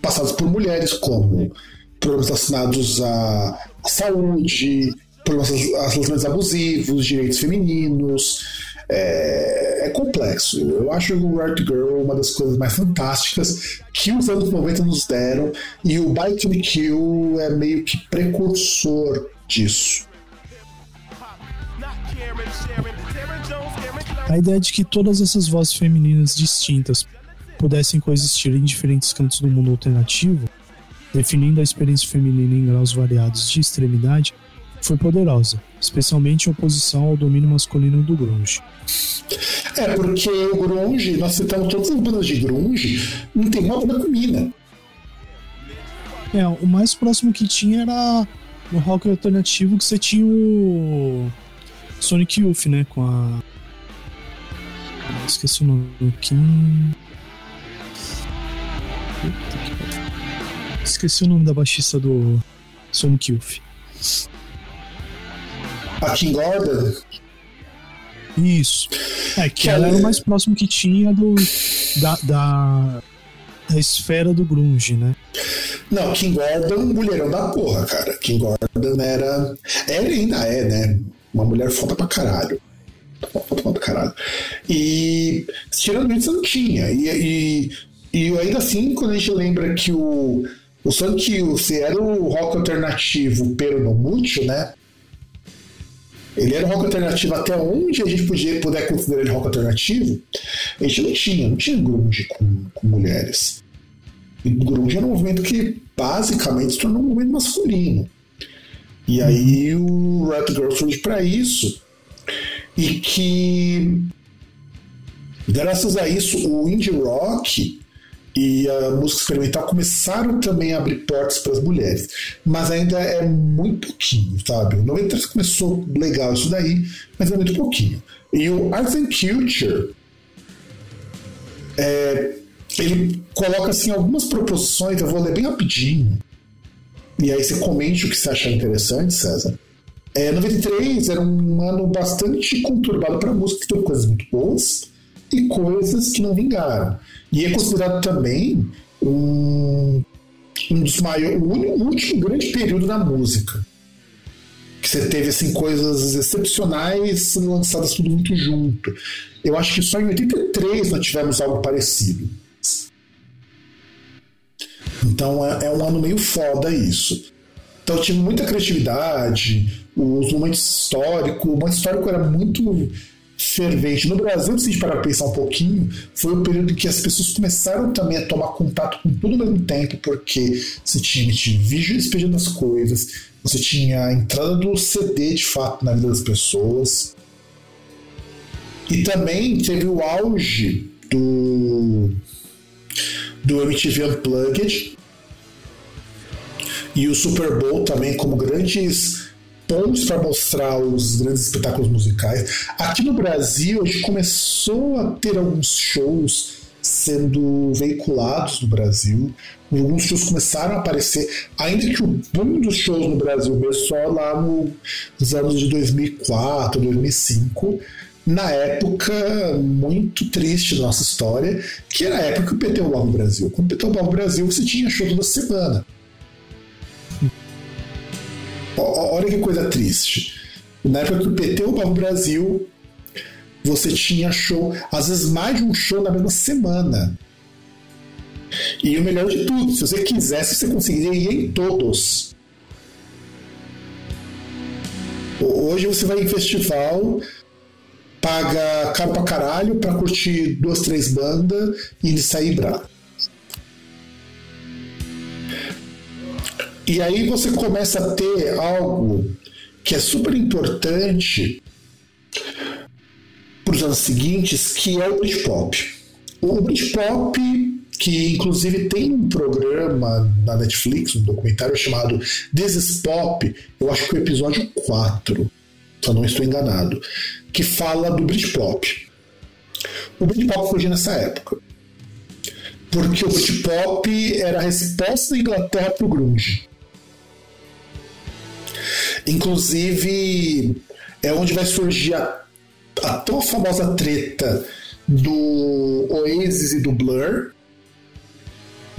passados por mulheres, como problemas relacionados à saúde, problemas relacionados abusivos, direitos femininos, é, é, complexo. Eu acho o Right Girl uma das coisas mais fantásticas que os anos 90 nos deram, e o Bite Me Kill é meio que precursor disso. A ideia de que todas essas vozes femininas distintas pudessem coexistir em diferentes cantos do mundo alternativo, definindo a experiência feminina em graus variados de extremidade, foi poderosa, especialmente em oposição ao domínio masculino do grunge. É, porque o grunge, nós citamos todas as bandas de grunge, não tem uma banda mina. É, o mais próximo que tinha era no rock alternativo que você tinha o Sonic Youth, né, com a esqueci o nome Kim Esqueci o nome da baixista do Sonic Youth. A Kim Gordon? Isso. É, que, que ela era o mais próximo que tinha do, da, da, da esfera do grunge, né? Não, Kim Gordon, mulherão da porra, cara. Kim Gordon era. Ela ainda é, né? Uma mulher foda pra caralho. Pra caralho. E tirando isso, não tinha. E, e, e ainda assim, quando a gente lembra que o. O Sonic Youth era o rock alternativo, pero no mútil, né? Ele era rock alternativo até onde a gente podia puder considerar ele rock alternativo. A gente não tinha, não tinha grunge com, com mulheres. E grunge era um movimento que basicamente se tornou um movimento masculino. E aí o Red Girl surge para isso. E que graças a isso o indie rock e a música experimental começaram também a abrir portas para as mulheres. Mas ainda é muito pouquinho, sabe? O 93 começou legal isso daí, mas é muito pouquinho. E o Arts and Culture, é, ele coloca assim algumas proposições, eu vou ler bem rapidinho. E aí você comente o que você achar interessante, César. É, 93 era um ano bastante conturbado para música, que teve coisas muito boas e coisas que não vingaram. E é considerado também um, um dos maiores, o último grande período da música. Que você teve assim, coisas excepcionais lançadas tudo muito junto. Eu acho que só em 83 nós tivemos algo parecido. Então é, é um ano meio foda isso. Então tive muita criatividade, os momentos históricos, o momento histórico era muito fervente. No Brasil, se a gente parar para pensar um pouquinho, foi o período em que as pessoas começaram também a tomar contato com tudo ao mesmo tempo, porque você tinha vídeo despedindo as coisas, você tinha a entrada do CD de fato na vida das pessoas. E também teve o auge do, do MTV Unplugged e o Super Bowl também como grandes pontos para mostrar os grandes espetáculos musicais. Aqui no Brasil, a gente começou a ter alguns shows sendo veiculados no Brasil. Alguns shows começaram a aparecer, ainda que o boom dos shows no Brasil começou lá no, nos anos de 2004, 2005, na época muito triste da nossa história, que era a época que o PT no Brasil. Quando o PT no Brasil, você tinha show toda semana. Olha que coisa triste. Na época que o PT roubava o Brasil, você tinha show, às vezes mais de um show na mesma semana. E o melhor de tudo, se você quisesse, você conseguiria ir em todos. Hoje você vai em festival, paga caro pra caralho pra curtir duas, três bandas e sair bravo. E aí você começa a ter algo que é super importante para os anos seguintes, que é o Britpop. O Britpop, que inclusive tem um programa na Netflix, um documentário chamado This is Pop, eu acho que é o episódio 4, se eu não estou enganado, que fala do Britpop. O Britpop surgiu nessa época. Porque o Britpop era a resposta da Inglaterra para o grunge. Inclusive, é onde vai surgir a, a tão famosa treta do Oasis e do Blur.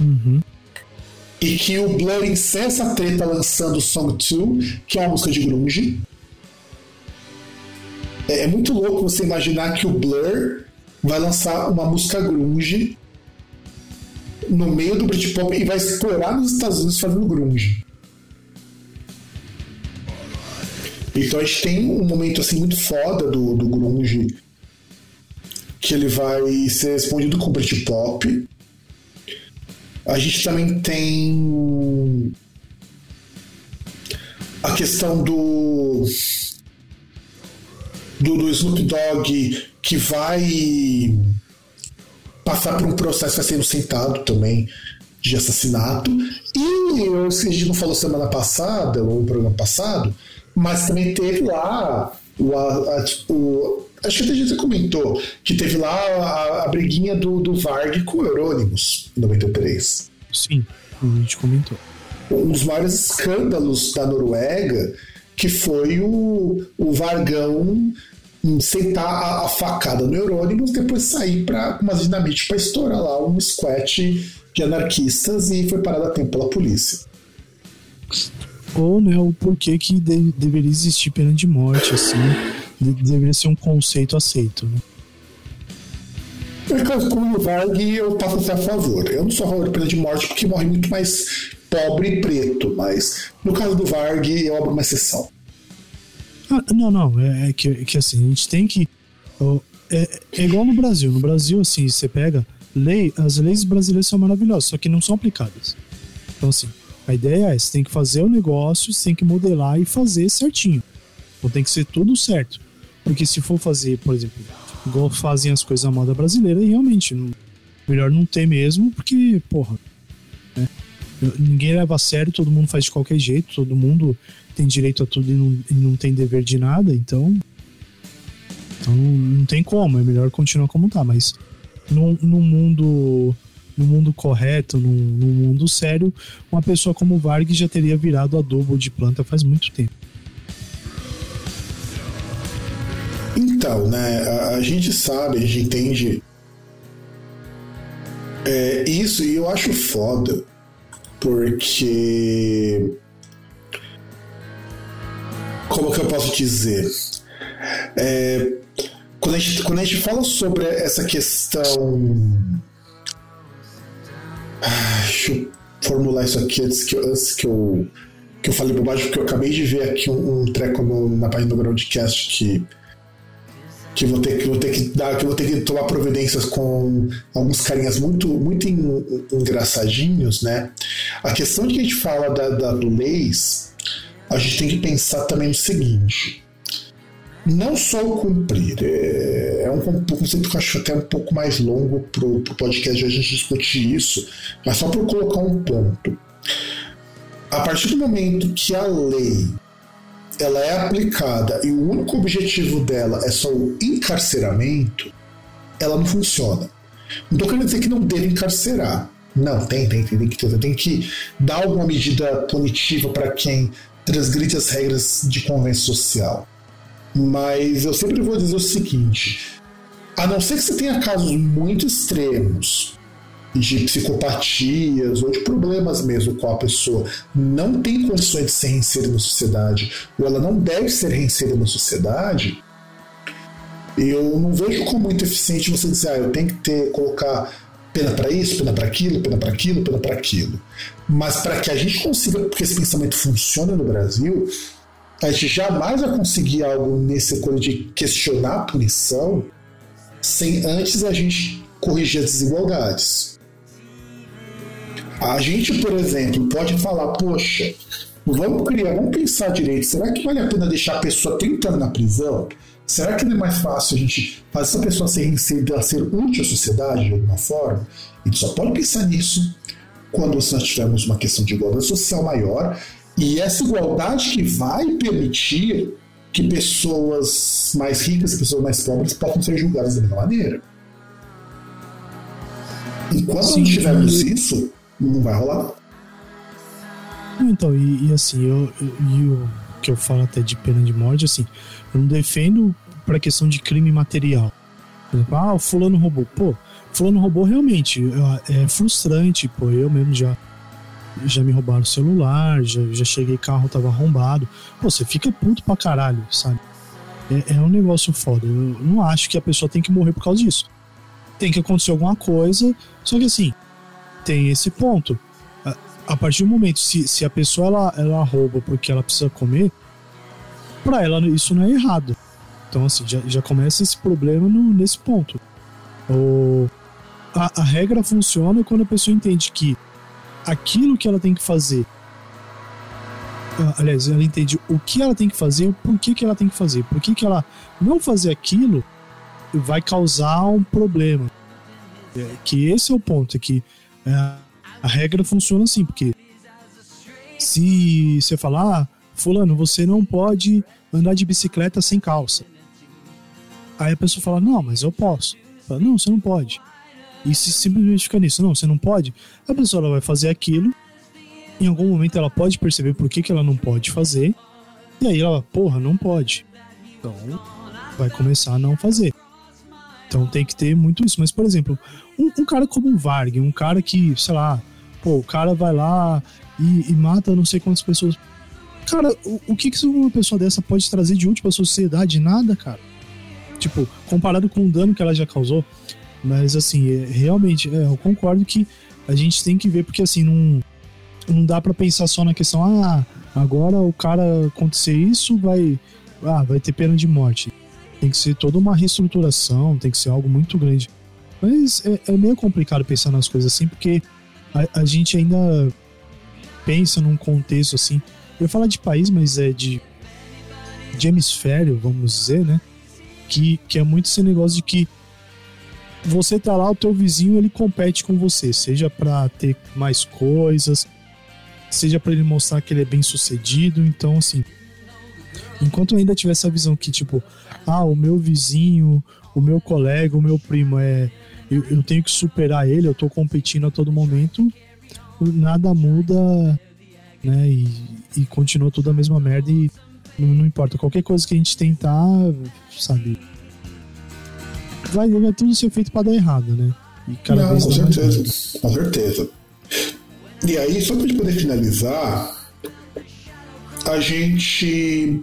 Uhum. E que o Blur incessa a treta lançando Song 2, que é uma música de grunge. É, é muito louco você imaginar que o Blur vai lançar uma música grunge no meio do Britpop e vai explorar nos Estados Unidos fazendo grunge. Então a gente tem um momento assim muito foda do, do grunge que ele vai ser respondido com Britpop. A gente também tem a questão do do, do Snoop Dogg que vai passar por um processo vai sendo sentado também de assassinato. E eu, a gente não falou semana passada, ou no programa passado, mas também teve lá o, a, o acho que a gente comentou que teve lá a, a briguinha do, do Varg com o Eurônimos em 93. Sim, a gente comentou. Um dos maiores escândalos da Noruega que foi o, o Vargão sentar a, a facada no Eurônimos depois sair para umas dinamite para estourar lá um squat de anarquistas e foi parado a tempo pela polícia ou né, o porquê que de, deveria existir pena de morte, assim, de, deveria ser um conceito aceito, né? No caso como o Varg, eu passo a ser a favor. Eu não sou a favor de pena de morte porque morre muito mais pobre e preto, mas no caso do Varg, eu abro uma exceção. Ah, não, não, é, é que, é que assim, a gente tem que. É, é, igual no Brasil. No Brasil, assim, você pega lei, as leis brasileiras são maravilhosas, só que não são aplicadas. Então, assim, a ideia é, você tem que fazer o negócio, você tem que modelar e fazer certinho. Então tem que ser tudo certo. Porque se for fazer, por exemplo, igual fazem as coisas da moda brasileira, realmente, não, melhor não ter mesmo, porque, porra, né? ninguém leva a sério, todo mundo faz de qualquer jeito, todo mundo tem direito a tudo e não, e não tem dever de nada, então. Então não tem como, é melhor continuar como tá, mas no, no mundo no mundo correto, no, no mundo sério, uma pessoa como Varg já teria virado adubo de planta faz muito tempo. Então, né, a, a gente sabe, a gente entende é, isso e eu acho foda, porque. Como que eu posso dizer? É, quando, a gente, quando a gente fala sobre essa questão deixa eu formular isso aqui antes que, antes que eu que eu falei bobagem, porque eu acabei de ver aqui um, um treco no, na página do Groundcast que que vou ter que vou ter que dar que vou ter que tomar providências com alguns carinhas muito muito engraçadinhos, né? A questão de que a gente fala da, da leis, a gente tem que pensar também no seguinte: não só o cumprir, é, é um conceito que eu acho até um pouco mais longo para o podcast a gente discutir isso, mas só para colocar um ponto. A partir do momento que a lei ela é aplicada e o único objetivo dela é só o encarceramento, ela não funciona. Não estou querendo dizer que não deve encarcerar. Não, tem, tem, tem, tem que ter. Tem que dar alguma medida punitiva para quem transgride as regras de convênio social. Mas eu sempre vou dizer o seguinte: a não ser que você tenha casos muito extremos de psicopatias ou de problemas mesmo com a pessoa não tem condições de ser reinserida na sociedade ou ela não deve ser reinserida na sociedade, eu não vejo como muito eficiente você dizer, ah, eu tenho que ter, colocar pena para isso, pena para aquilo, pena para aquilo, pena para aquilo. Mas para que a gente consiga, porque esse pensamento funcione no Brasil, a gente jamais vai conseguir algo nesse coisa de questionar a punição sem antes a gente corrigir as desigualdades. A gente, por exemplo, pode falar, poxa, vamos criar, vamos pensar direito, será que vale a pena deixar a pessoa 30 anos na prisão? Será que não é mais fácil a gente fazer essa pessoa ser, ser, ser útil à sociedade de alguma forma? A gente só pode pensar nisso quando nós tivermos uma questão de igualdade social maior e essa igualdade que vai permitir que pessoas mais ricas pessoas mais pobres possam ser julgadas da mesma maneira. Enquanto Sim, não tivermos e... isso, não vai rolar. Então, e, e assim, eu, eu, eu, que eu falo até de pena de morte, assim, eu não defendo para questão de crime material. Por exemplo, ah, o fulano roubou. Pô, fulano roubou realmente. É, é frustrante, pô, eu mesmo já já me roubaram o celular, já, já cheguei carro tava arrombado. Pô, você fica puto pra caralho, sabe? É, é, um negócio foda. Eu não acho que a pessoa tem que morrer por causa disso. Tem que acontecer alguma coisa, só que assim, tem esse ponto. A, a partir do momento, se, se a pessoa ela, ela rouba porque ela precisa comer, pra ela isso não é errado. Então, assim, já, já começa esse problema no, nesse ponto. O, a, a regra funciona quando a pessoa entende que aquilo que ela tem que fazer. Ah, aliás, ela entende o que ela tem que fazer, o porquê que ela tem que fazer. Por que, ela não fazer aquilo vai causar um problema. É, que esse é o ponto, é que é, a regra funciona assim, porque se você falar, ah, fulano, você não pode andar de bicicleta sem calça. Aí a pessoa fala, não, mas eu posso. Fala, não, você não pode. E se simplesmente fica nisso, não, você não pode, a pessoa ela vai fazer aquilo, em algum momento ela pode perceber por que, que ela não pode fazer, e aí ela, porra, não pode. Então, vai começar a não fazer. Então tem que ter muito isso. Mas, por exemplo, um, um cara como o Varg, um cara que, sei lá, pô, o cara vai lá e, e mata não sei quantas pessoas. Cara, o, o que, que uma pessoa dessa pode trazer de útil pra sociedade? Nada, cara. Tipo, comparado com o dano que ela já causou. Mas assim, é, realmente, é, eu concordo que a gente tem que ver, porque assim, não, não dá para pensar só na questão, ah, agora o cara acontecer isso, vai. Ah, vai ter pena de morte. Tem que ser toda uma reestruturação, tem que ser algo muito grande. Mas é, é meio complicado pensar nas coisas assim, porque a, a, gente ainda pensa num contexto assim. Eu falar de país, mas é de, de hemisfério, vamos dizer, né? Que, que é muito esse negócio de que você tá lá, o teu vizinho ele compete com você, seja para ter mais coisas, seja para ele mostrar que ele é bem sucedido. Então, assim, enquanto ainda tiver essa visão que, tipo, ah, o meu vizinho, o meu colega, o meu primo é. Eu, eu tenho que superar ele, eu tô competindo a todo momento, nada muda, né? E, e continua tudo a mesma merda e não, não importa. Qualquer coisa que a gente tentar, sabe? Vai, vai tudo ser feito para dar errado, né? E cada Não, vez com certeza, com certeza. E aí, só para gente poder finalizar, a gente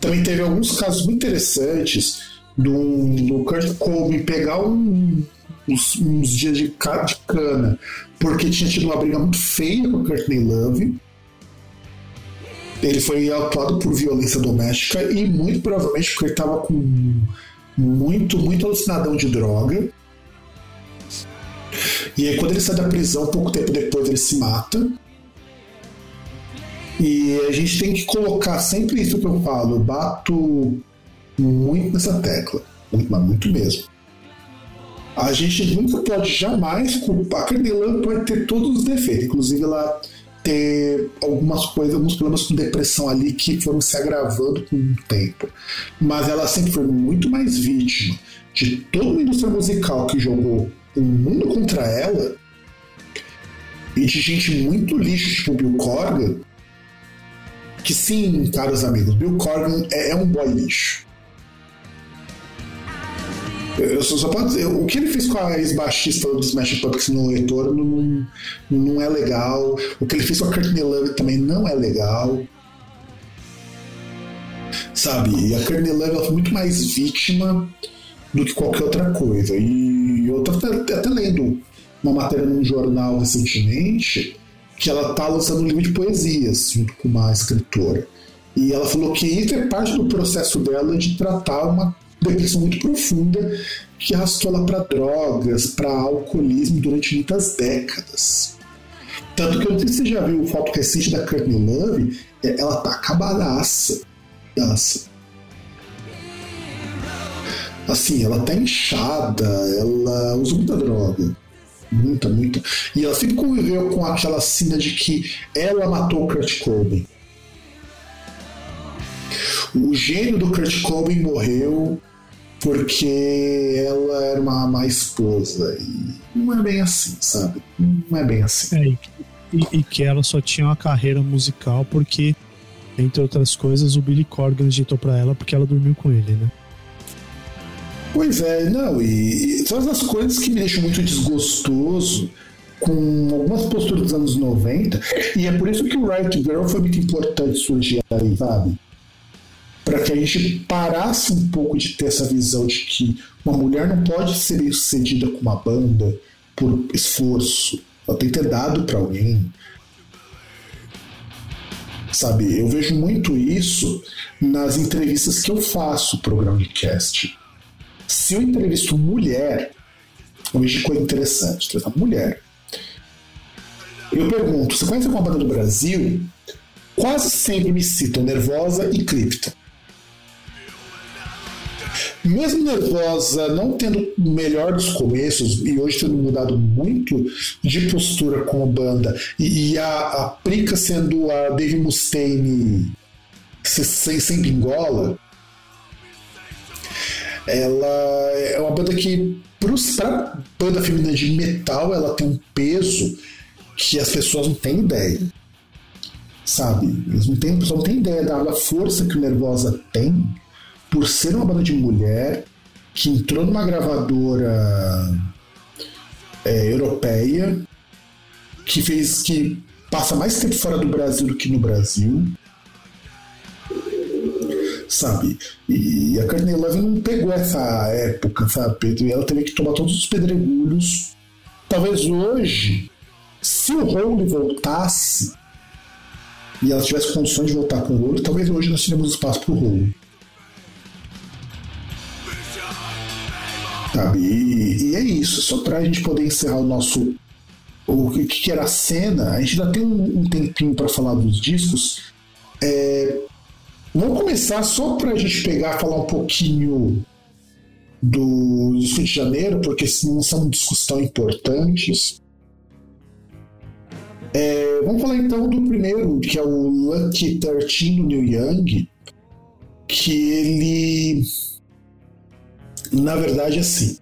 também teve alguns casos muito interessantes do, do Kurt Cobain pegar um, uns, uns, dias de, de cana porque tinha tido uma briga muito feia com o Courtney Love. Ele foi autuado por violência doméstica e muito provavelmente porque ele estava com muito, muito alucinadão de droga. E aí, quando ele sai da prisão, pouco tempo depois, ele se mata. E a gente tem que colocar sempre isso que eu falo. Eu bato muito nessa tecla. Muito, mas muito mesmo. A gente nunca pode jamais culpar. A Carmelã pode ter todos os defeitos. Inclusive, ela ter algumas coisas, alguns problemas com depressão ali que foram se agravando com o tempo. Mas ela sempre foi muito mais vítima de toda uma indústria musical que jogou o mundo contra ela e de gente muito lixo, tipo Bill Corgan. Que sim, caros amigos, Bill Corgan é, é um boy lixo. Eu só, só dizer, o que ele fez com a ex-baixista do Smash Pumpkins no leitor não, não é legal. O que ele fez com a Courtney Love também não é legal. Sabe? E a Courtney Love foi muito mais vítima do que qualquer outra coisa. E eu tô até, até lendo uma matéria num jornal recentemente que ela tá lançando um livro de poesias junto com uma escritora. E ela falou que isso é parte do processo dela de tratar uma depressão muito profunda que arrastou ela para drogas, para alcoolismo durante muitas décadas. Tanto que eu não sei se você já viu foto recente da Courtney Love, é, ela tá acabadaça. Assim, ela tá inchada, ela usa muita droga. Muita, muita. E ela sempre conviveu com aquela cena de que ela matou o Kurt Cobain. O gênio do Kurt Cobain morreu porque ela era uma má esposa. E não é bem assim, sabe? Não é bem assim. É, e, e, que ela só tinha uma carreira musical porque, entre outras coisas, o Billy Corgan agitou para ela porque ela dormiu com ele, né? Pois é, não, e, e todas as coisas que me deixam muito desgostoso com algumas posturas dos anos 90, e é por isso que o Right Girl foi muito importante surgir aí, sabe? Para que a gente parasse um pouco de ter essa visão de que uma mulher não pode ser sucedida com uma banda por esforço, ela tem que ter dado para alguém. Sabe, eu vejo muito isso nas entrevistas que eu faço pro Groundcast se eu entrevisto mulher, hoje coisa interessante, entrevistar mulher. Eu pergunto, você conhece alguma banda do Brasil? Quase sempre me citam Nervosa e Cripta. Mesmo Nervosa não tendo o melhor dos começos e hoje tendo mudado muito de postura com a banda e, e a, a Prica sendo a Dave Mustaine sem, sem pingola, ela é uma banda que, para banda feminina de metal, ela tem um peso que as pessoas não têm ideia. Sabe? Eles não têm, não tem ideia da força que o Nervosa tem por ser uma banda de mulher que entrou numa gravadora é, europeia, que fez que passa mais tempo fora do Brasil do que no Brasil, sabe? E a Courtney Love não pegou essa época, sabe? E ela teve que tomar todos os pedregulhos. Talvez hoje, se o Role voltasse e ela tivesse condições de voltar com o Role, talvez hoje nós teríamos espaço para o Role. Sabe? E, e, é isso, só para a gente poder encerrar o nosso. O que, que era a cena, a gente ainda tem um, um tempinho para falar dos discos. É, Vamos começar só para a gente pegar falar um pouquinho do Rio de Janeiro, porque não são discos tão importantes. É, vamos falar então do primeiro, que é o Lucky 13 do Neil Young, que ele, na verdade, assim,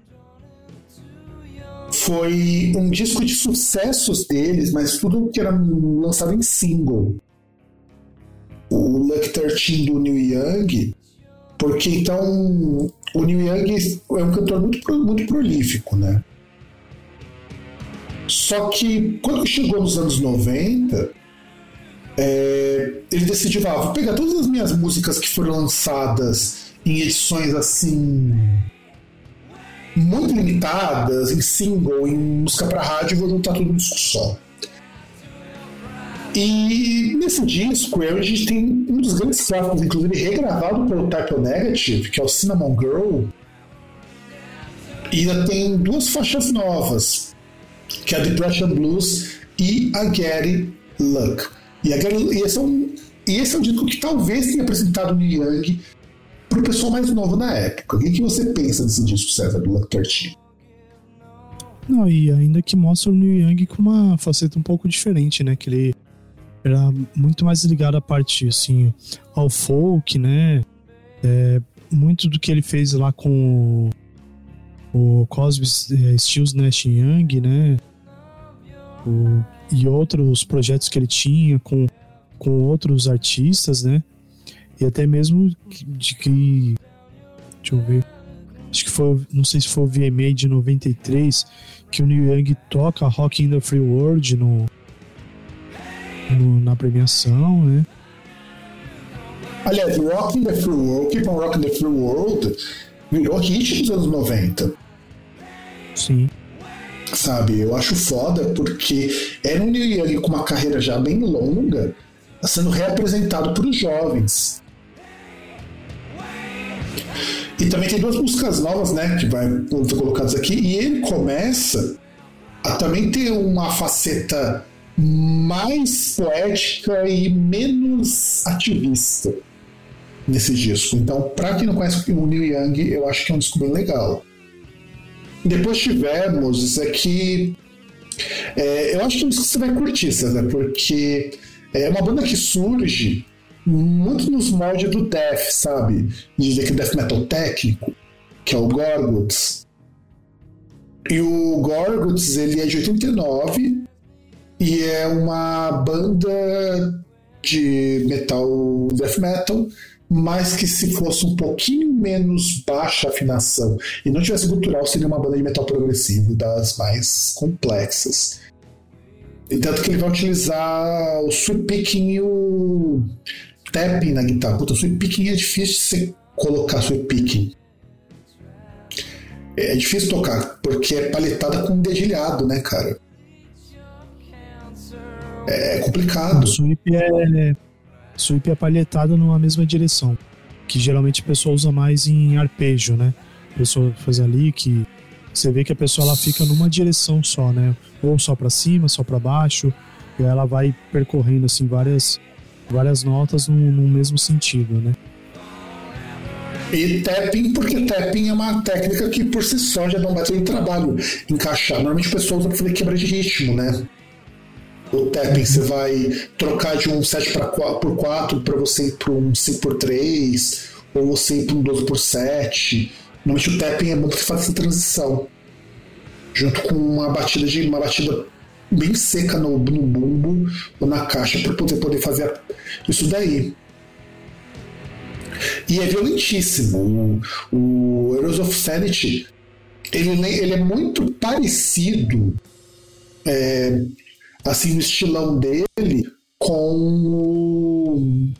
foi um disco de sucessos deles, mas tudo que era lançado em single o Luck 13 do Neil Young, porque então o Neil Young é um cantor muito, muito prolífico, né? Só que quando chegou nos anos 90, é, ele decidiu, ah, vou pegar todas as minhas músicas que foram lançadas em edições assim muito limitadas, em single, em música para rádio, vou juntar tudo num disco só. E nesse disco a gente tem um dos grandes clássicos, inclusive regravado pelo Type Negative, que é o Cinnamon Girl. E ainda tem duas faixas novas, que é a Depression Blues e a Gary Luck. E, a Gary, e, esse, é um, e esse é um disco que talvez tenha apresentado o Neil Young para o pessoal mais novo na época. O que, que você pensa desse disco, César, do Luck 13? Não, e ainda que mostra o Neil Young com uma faceta um pouco diferente, né? Que ele era muito mais ligado à parte, assim, ao folk, né? É, muito do que ele fez lá com o, o Cosby é, Stills Nash Young, né? O, e outros projetos que ele tinha com, com outros artistas, né? E até mesmo de que. Deixa eu ver. Acho que foi. Não sei se foi o VMA de 93 que o Neil Young toca Rock in the Free World no, no, na premiação, né? Aliás, Rock in the Free World, Keep on Rock in the Free World virou hit dos anos 90. Sim. Sabe, eu acho foda porque era um Neil Young com uma carreira já bem longa sendo reapresentado para os jovens. E também tem duas músicas novas, né, que vai ser colocadas aqui, e ele começa a também ter uma faceta mais poética e menos ativista nesse disco. Então, para quem não conhece o Neil Young, eu acho que é um disco bem legal. Depois tivemos isso aqui. É, eu acho que é um disco que você vai curtir, César, porque é uma banda que surge muito nos moldes do death, sabe? De aquele death metal técnico, que é o Gorguts. E o Gorguts, ele é de 89 e é uma banda de metal, death metal, mas que se fosse um pouquinho menos baixa afinação e não tivesse cultural, seria uma banda de metal progressivo das mais complexas. E tanto que ele vai utilizar o sweep picking e o tapping na guitarra. Puta, sweep picking é difícil você colocar sweep picking. É difícil tocar, porque é paletada com dedilhado, né, cara? É complicado. O sweep é, sweep é palhetada numa mesma direção, que geralmente a pessoa usa mais em arpejo, né? A pessoa faz ali que você vê que a pessoa ela fica numa direção só, né? Ou só para cima, só para baixo, e ela vai percorrendo assim várias várias notas no, mesmo sentido, né? E tapping, porque tapping é uma técnica que por si só já não vai ter trabalho encaixar. Normalmente o pessoal usa para fazer quebra de ritmo, né? O tapping, você vai trocar de um 7 para 4 por 4 para você ir para um 5 por 3 ou você ir para um 12 por 7 Normalmente o tapping é bom para fazer essa transição. Junto com uma batida de uma batida bem seca no, no bumbo ou na caixa para poder, poder fazer isso daí. E é violentíssimo. O, o Heroes of Sanity ele, ele é muito parecido é, assim no estilão dele com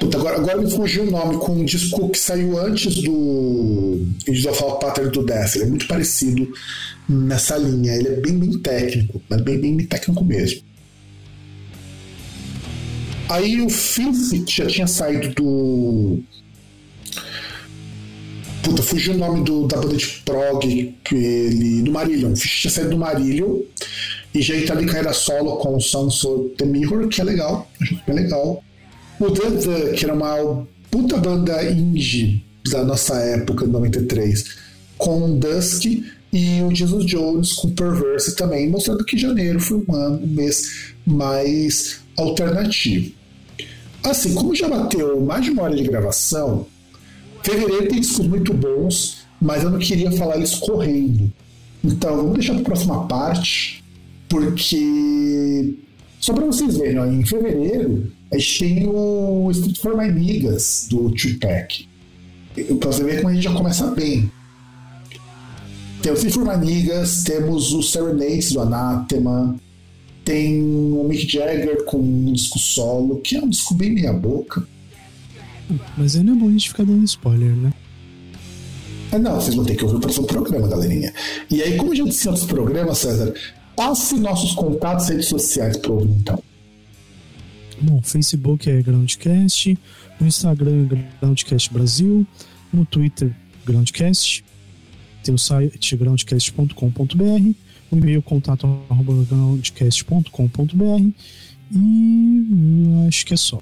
Puta, agora, agora me fugiu o nome, com um disco que saiu antes do Angels of Pattern do Death. Ele é muito parecido nessa linha. Ele é bem, bem técnico, mas bem, bem técnico mesmo. Aí o Filth já tinha saído do. Puta, fugiu o nome do, da banda de prog que ele. do Marillion. O tinha saído do Marillion e já tá ali carreira solo com o Sons of the Mirror, que é legal. Acho que é legal. O The, The que era uma puta banda indie da nossa época, de 93, com Dusk e o Jesus Jones com Perverse também, mostrando que janeiro foi um ano, um mês mais alternativo. Assim, como já bateu mais de uma hora de gravação, fevereiro tem discos muito bons, mas eu não queria falar eles correndo. Então, vamos deixar para a próxima parte, porque só para vocês verem, ó, em fevereiro a gente tem o Street for My Niggas do Tupac. Pra você ver como a gente já começa bem. Tem o Street for My Niggas, temos o Serenades do Anathema, tem o Mick Jagger com um disco solo, que é um disco bem meia boca. Mas não é bom a gente ficar dando spoiler, né? É, não, vocês vão ter que ouvir o próximo programa, galerinha. E aí, como a gente disse em outros programas, César, passe nossos contatos redes sociais para ouvir, então. Bom, Facebook é Groundcast, no Instagram é Groundcast Brasil, no Twitter Groundcast, tem o site groundcast.com.br, o e-mail contato groundcast.com.br e acho que é só.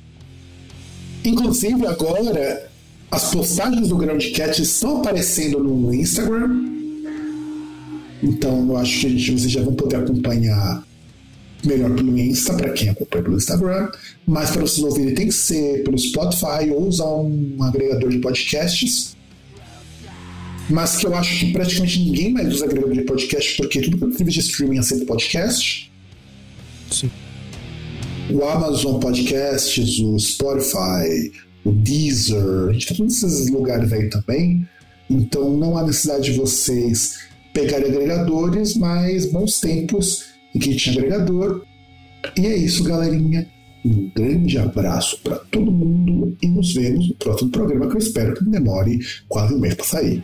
Inclusive agora as postagens do Groundcast estão aparecendo no Instagram. Então eu acho que a gente, vocês já vão poder acompanhar melhor pelo Insta, para quem acompanha pelo Instagram, mas para vocês ouvirem tem que ser pelo Spotify ou usar um agregador de podcasts. Mas que eu acho que praticamente ninguém mais usa agregador de podcast, porque tudo que é de streaming aceita podcast. Sim. O Amazon Podcasts, o Spotify, o Deezer, a gente tem todos esses lugares aí também. Então não há necessidade de vocês pegarem agregadores, mas bons tempos e que tinha agregador. E é isso, galerinha. Um grande abraço para todo mundo e nos vemos no próximo programa que eu espero que demore quase um mês para sair.